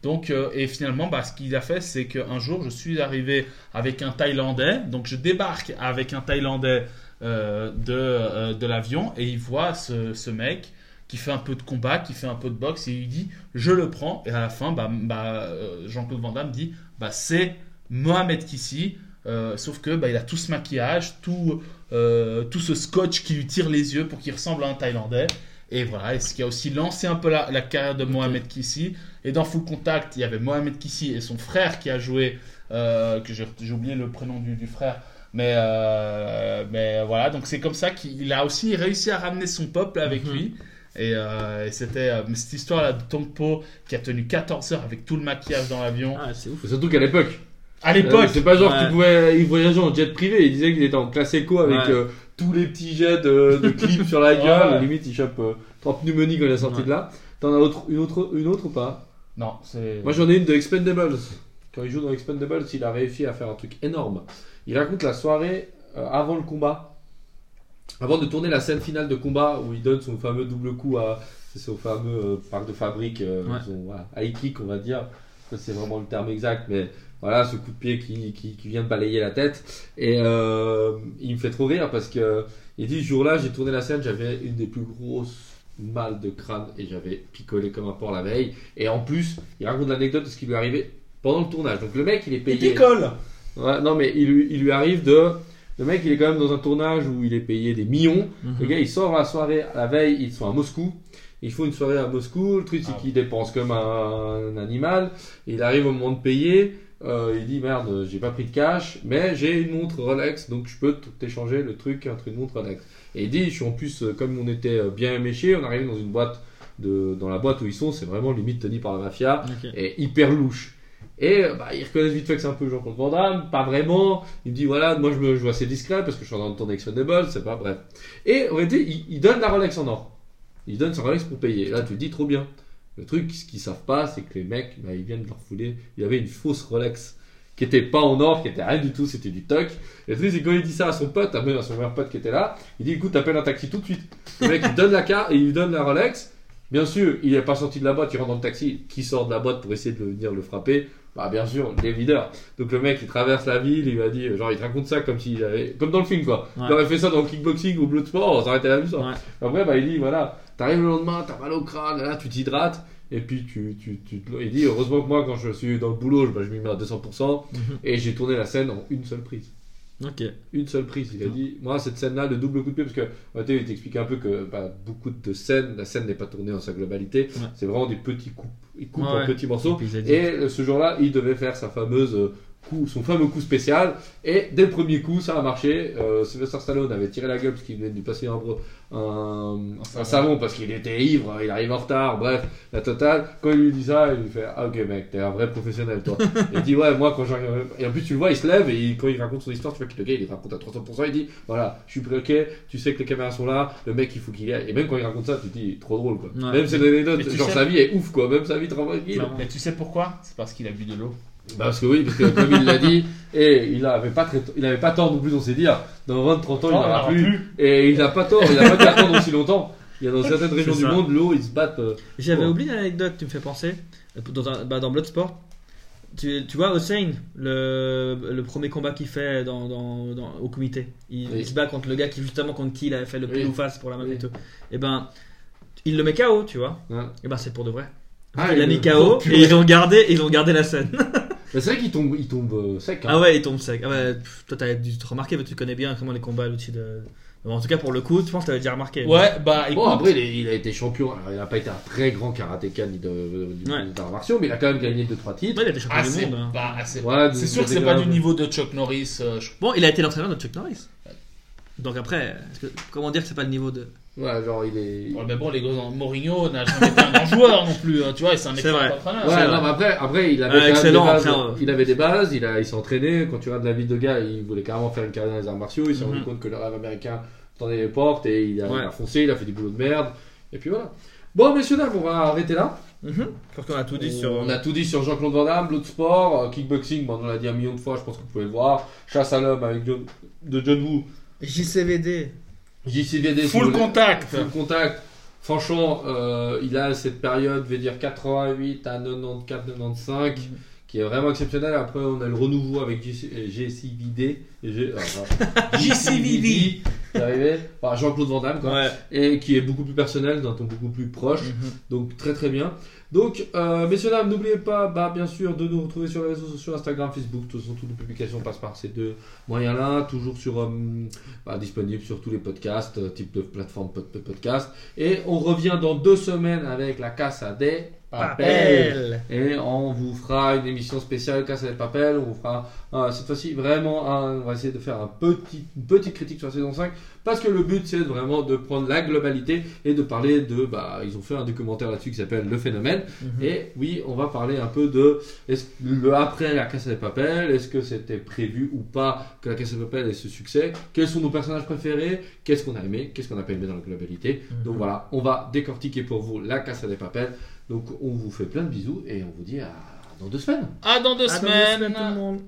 Donc, euh, et finalement, bah, ce qu'il a fait, c'est qu'un jour, je suis arrivé avec un Thaïlandais. Donc, je débarque avec un Thaïlandais euh, de, de l'avion et il voit ce, ce mec qui fait un peu de combat, qui fait un peu de boxe et il dit je le prends. Et à la fin, bah, bah, Jean-Claude Van Damme dit bah, c'est Mohamed Kissi. Euh, sauf que bah, il a tout ce maquillage, tout, euh, tout ce scotch qui lui tire les yeux pour qu'il ressemble à un Thaïlandais. Et voilà, et ce qui a aussi lancé un peu la, la carrière de Mohamed Kissi. Et dans Full Contact, il y avait Mohamed Kissi et son frère qui a joué, euh, que j'ai oublié le prénom du, du frère. Mais, euh, mais voilà, donc c'est comme ça qu'il a aussi réussi à ramener son peuple avec Mhm. lui. Et, euh, et c'était euh, cette histoire-là de Tongpo qui a tenu 14 heures avec tout le maquillage dans l'avion. Ah, c'est ouf. Surtout qu'à l'époque. À l'époque, Euh, c'est pas genre Ouais. qu'il pouvait, il voyageait en jet privé. Il disait qu'il était en classe éco avec Ouais. euh, tous les petits jets de, de clips sur la gueule. Ouais. Limite, il chope euh, 30 pneumonies quand il est sorti Ouais. de là. T'en as autre, une, autre, une autre ou pas? Non, c'est. Moi j'en ai une de Expendables. Quand il joue dans Expendables, il a réussi à faire un truc énorme. Il raconte la soirée euh, avant le combat. Avant de tourner la scène finale de combat où il donne son fameux double coup à c'est son fameux euh, parc de fabrique, euh, Ouais. son voilà, high kick on va dire. C'est vraiment le terme exact, mais voilà ce coup de pied qui, qui, qui vient de balayer la tête. Et euh, il me fait trop rire parce que il dit ce jour-là j'ai tourné la scène, j'avais une des plus grosses mal de crâne et j'avais picolé comme un porc la veille. Et en plus, il raconte l'anecdote de ce qui lui est arrivé pendant le tournage. Donc le mec, il est Il payé. picole Ouais, non, mais il, lui- il lui arrive de. Le mec, il est quand même dans un tournage où il est payé des millions. Mhm. Le gars, il sort la soirée, la veille, ils sont à Moscou. Il faut une soirée à Moscou. Le truc, c'est Ah. qu'il dépense comme un, animal. Il arrive au moment de payer. Euh, il dit merde, j'ai pas pris de cash, mais j'ai une montre Rolex, donc je peux t'échanger le truc entre une montre Rolex. Et il dit, je suis en plus, euh, comme on était euh, bien éméchés, on arrive dans une boîte, de, dans la boîte où ils sont, c'est vraiment limite tenu par la mafia et hyper louche. Et bah, ils reconnaissent vite fait que c'est un peu Jean-Claude Van Damme, pas vraiment. Il me dit voilà, moi je me joue assez discret parce que je suis en train de tourner Expendables, c'est pas bref. Et en réalité, il, il donne la Rolex en or. Il donne sa Rolex pour payer. Là, tu te dis trop bien. Le truc, ce qu'ils savent pas, c'est que les mecs, bah, ils viennent de leur fouler. Il y avait une fausse Rolex qui était pas en or, qui était rien du tout, c'était du toc. Et le truc, c'est quand il dit ça à son pote, à son meilleur pote qui était là, il dit écoute, t'appelles un taxi tout de suite. Le mec, il donne la carte et il lui donne la Rolex. Bien sûr, il n'est pas sorti de la boîte, il rentre dans le taxi, qui sort de la boîte pour essayer de venir le frapper Bah bien sûr, les videurs. Donc le mec il traverse la ville, il va dire, genre il te raconte ça comme s'il avait, comme dans le film quoi. Ouais. Il aurait fait ça dans le kickboxing ou Bloodsport, ça la même chose. Ouais. Après bah il dit voilà, t'arrives le lendemain, t'as mal au crâne, là tu t'hydrates. Et puis tu, tu, tu, il dit heureusement que moi quand je suis dans le boulot, je, bah, je m'y mets à 200% Mhm. et j'ai tourné la scène en une seule prise Une seule prise. Il a dit, moi, cette scène-là, le double coup de pied, parce que, réalité, il t'explique un peu que bah, beaucoup de scènes, la scène n'est pas tournée en sa globalité, Ouais. c'est vraiment des petits coups. Il coupe Ouais, en ouais. petits morceaux. Et euh, ce jour-là, il devait faire sa fameuse euh, coup, son fameux coup spécial. Et dès le premier coup, ça a marché. Euh, Sylvester Stallone avait tiré la gueule parce qu'il venait de lui passer un, un, savon. parce qu'il était ivre, il arrive en retard. Bref, la totale. Quand il lui dit ça, il lui fait Ah, ok, mec, t'es un vrai professionnel, toi. il dit Ouais, moi, quand j'arrive. Et en plus, tu le vois, il se lève et il- quand il raconte son histoire, tu vois que le gars, il raconte à 300%. Il dit Voilà, je suis bloqué, tu sais que les caméras sont là, le mec, il faut qu'il aille. Et même quand il raconte ça, tu te dis Trop drôle, quoi. Ouais. Même c'est une anecdote, genre sais- sa vie est ouf, quoi. Même sa vie tranquille. Mais tu sais pourquoi? C'est parce qu'il a bu de l'eau. Bah, parce que oui, parce que comme il l'a dit, et il avait pas très, il avait pas tort non plus dans ses dires. Dans 20-30 ans, il n'aura aura plus. Et il a pas tort, il a pas dû attendre aussi longtemps. Il y a dans certaines régions du monde, l'eau, ils se battent. euh, J'avais oublié une anecdote, tu me fais penser. Dans, un- bah, dans Bloodsport, tu, tu vois Hossein, le, le premier combat qu'il fait dans, dans, dans- au comité. Il, Oui. il se bat contre le gars qui, justement, contre qui il avait fait le Oui. pile ou face pour la même Oui. et tout. Et ben, il le met KO, tu vois. Et ben, c'est pour de vrai. Ah, il a il mis le- KO Oh, purée. et ils ont gardé, ils ont gardé la scène. C'est vrai qu'il tombe, il tombe euh, sec. hein. ah ouais, il tombe sec. Ah ouais, pff, toi, t'as dû te remarquer, mais tu connais bien comment les combats l'outil de. Bon, en tout cas, pour le coup, je pense que t'avais déjà remarqué. Ouais, bah écoute. Bon, après, il, est- il a été champion. Alors, il n'a pas été un très grand karatéka ni de, de, Ouais. d'arts martiaux, mais il a quand même gagné 2-3 titres. Ouais, il a été champion Ah, du c'est monde. hein. Ouais, c'est sûr que c'est pas du niveau de Chuck Norris. euh, je- Bon, il a été l'entraîneur de Chuck Norris. Donc après, que- comment dire que c'est pas le niveau de. Ouais, genre, il est. Ouais, mais bon, les gros Mourinho n'a jamais été un grand joueur non plus. hein, tu vois, et c'est un C'est excellent vrai. entraîneur. Ouais, non, vrai. mais après, après, il avait quand même excellent, des bases. après. Il avait des bases, il, a, il s'est entraîné. Quand tu regardes la vie de gars, il voulait carrément faire une carrière dans les arts martiaux. Il s'est Mhm. rendu compte que le rêve américain tendait les portes et il a, Ouais. il a foncé, il a fait du boulot de merde. Et puis voilà. Bon, messieurs, dames, on va arrêter là. Mhm. Je pense qu'on a tout dit sur. On a tout dit sur Jean-Claude Van Damme, Bloodsport, euh, kickboxing, bon, on l'a dit un million de fois, je pense que vous pouvez le voir. Chasse à l'homme avec John, de John Woo. JCVD. JCVD, Full contact. full contact. Franchement, euh, il a cette période, je vais dire 88 à 94-95, qui est vraiment exceptionnelle. Après, on a le renouveau avec JC euh, JCVD. JCVD. arrivé par Jean-Claude Van Damme, quoi. Ouais. Et qui est beaucoup plus personnel, d'un ton beaucoup plus proche. Mhm. Donc très très bien. Donc euh, messieurs dames, n'oubliez pas bah, bien sûr de nous retrouver sur les réseaux sociaux, Instagram, Facebook, de toute façon toutes nos publications passent par ces deux moyens-là, toujours sur euh, bah, disponible sur tous les podcasts, euh, type de plateforme pod- pod- podcast. Et on revient dans deux semaines avec la casse à des. Papel. Et on vous fera une émission spéciale Casse à des papels. On vous fera euh, cette fois-ci vraiment un- on va essayer de faire un petit, une petite critique sur la saison 5 parce que le but c'est vraiment de prendre la globalité et de parler de bah ils ont fait un documentaire là-dessus qui s'appelle Le Phénomène Mhm. et oui on va parler un peu de est-ce- le après la Casse à des papels est-ce que c'était prévu ou pas que la Casse à des papels ait ce succès? Quels sont nos personnages préférés? Qu'est-ce qu'on a aimé? Qu'est-ce qu'on n'a pas aimé dans la globalité? Donc Mhm. voilà on va décortiquer pour vous la Casse à des papels donc on vous fait plein de bisous et on vous dit à dans deux semaines. À dans deux À dans deux semaines. semaines, tout le monde.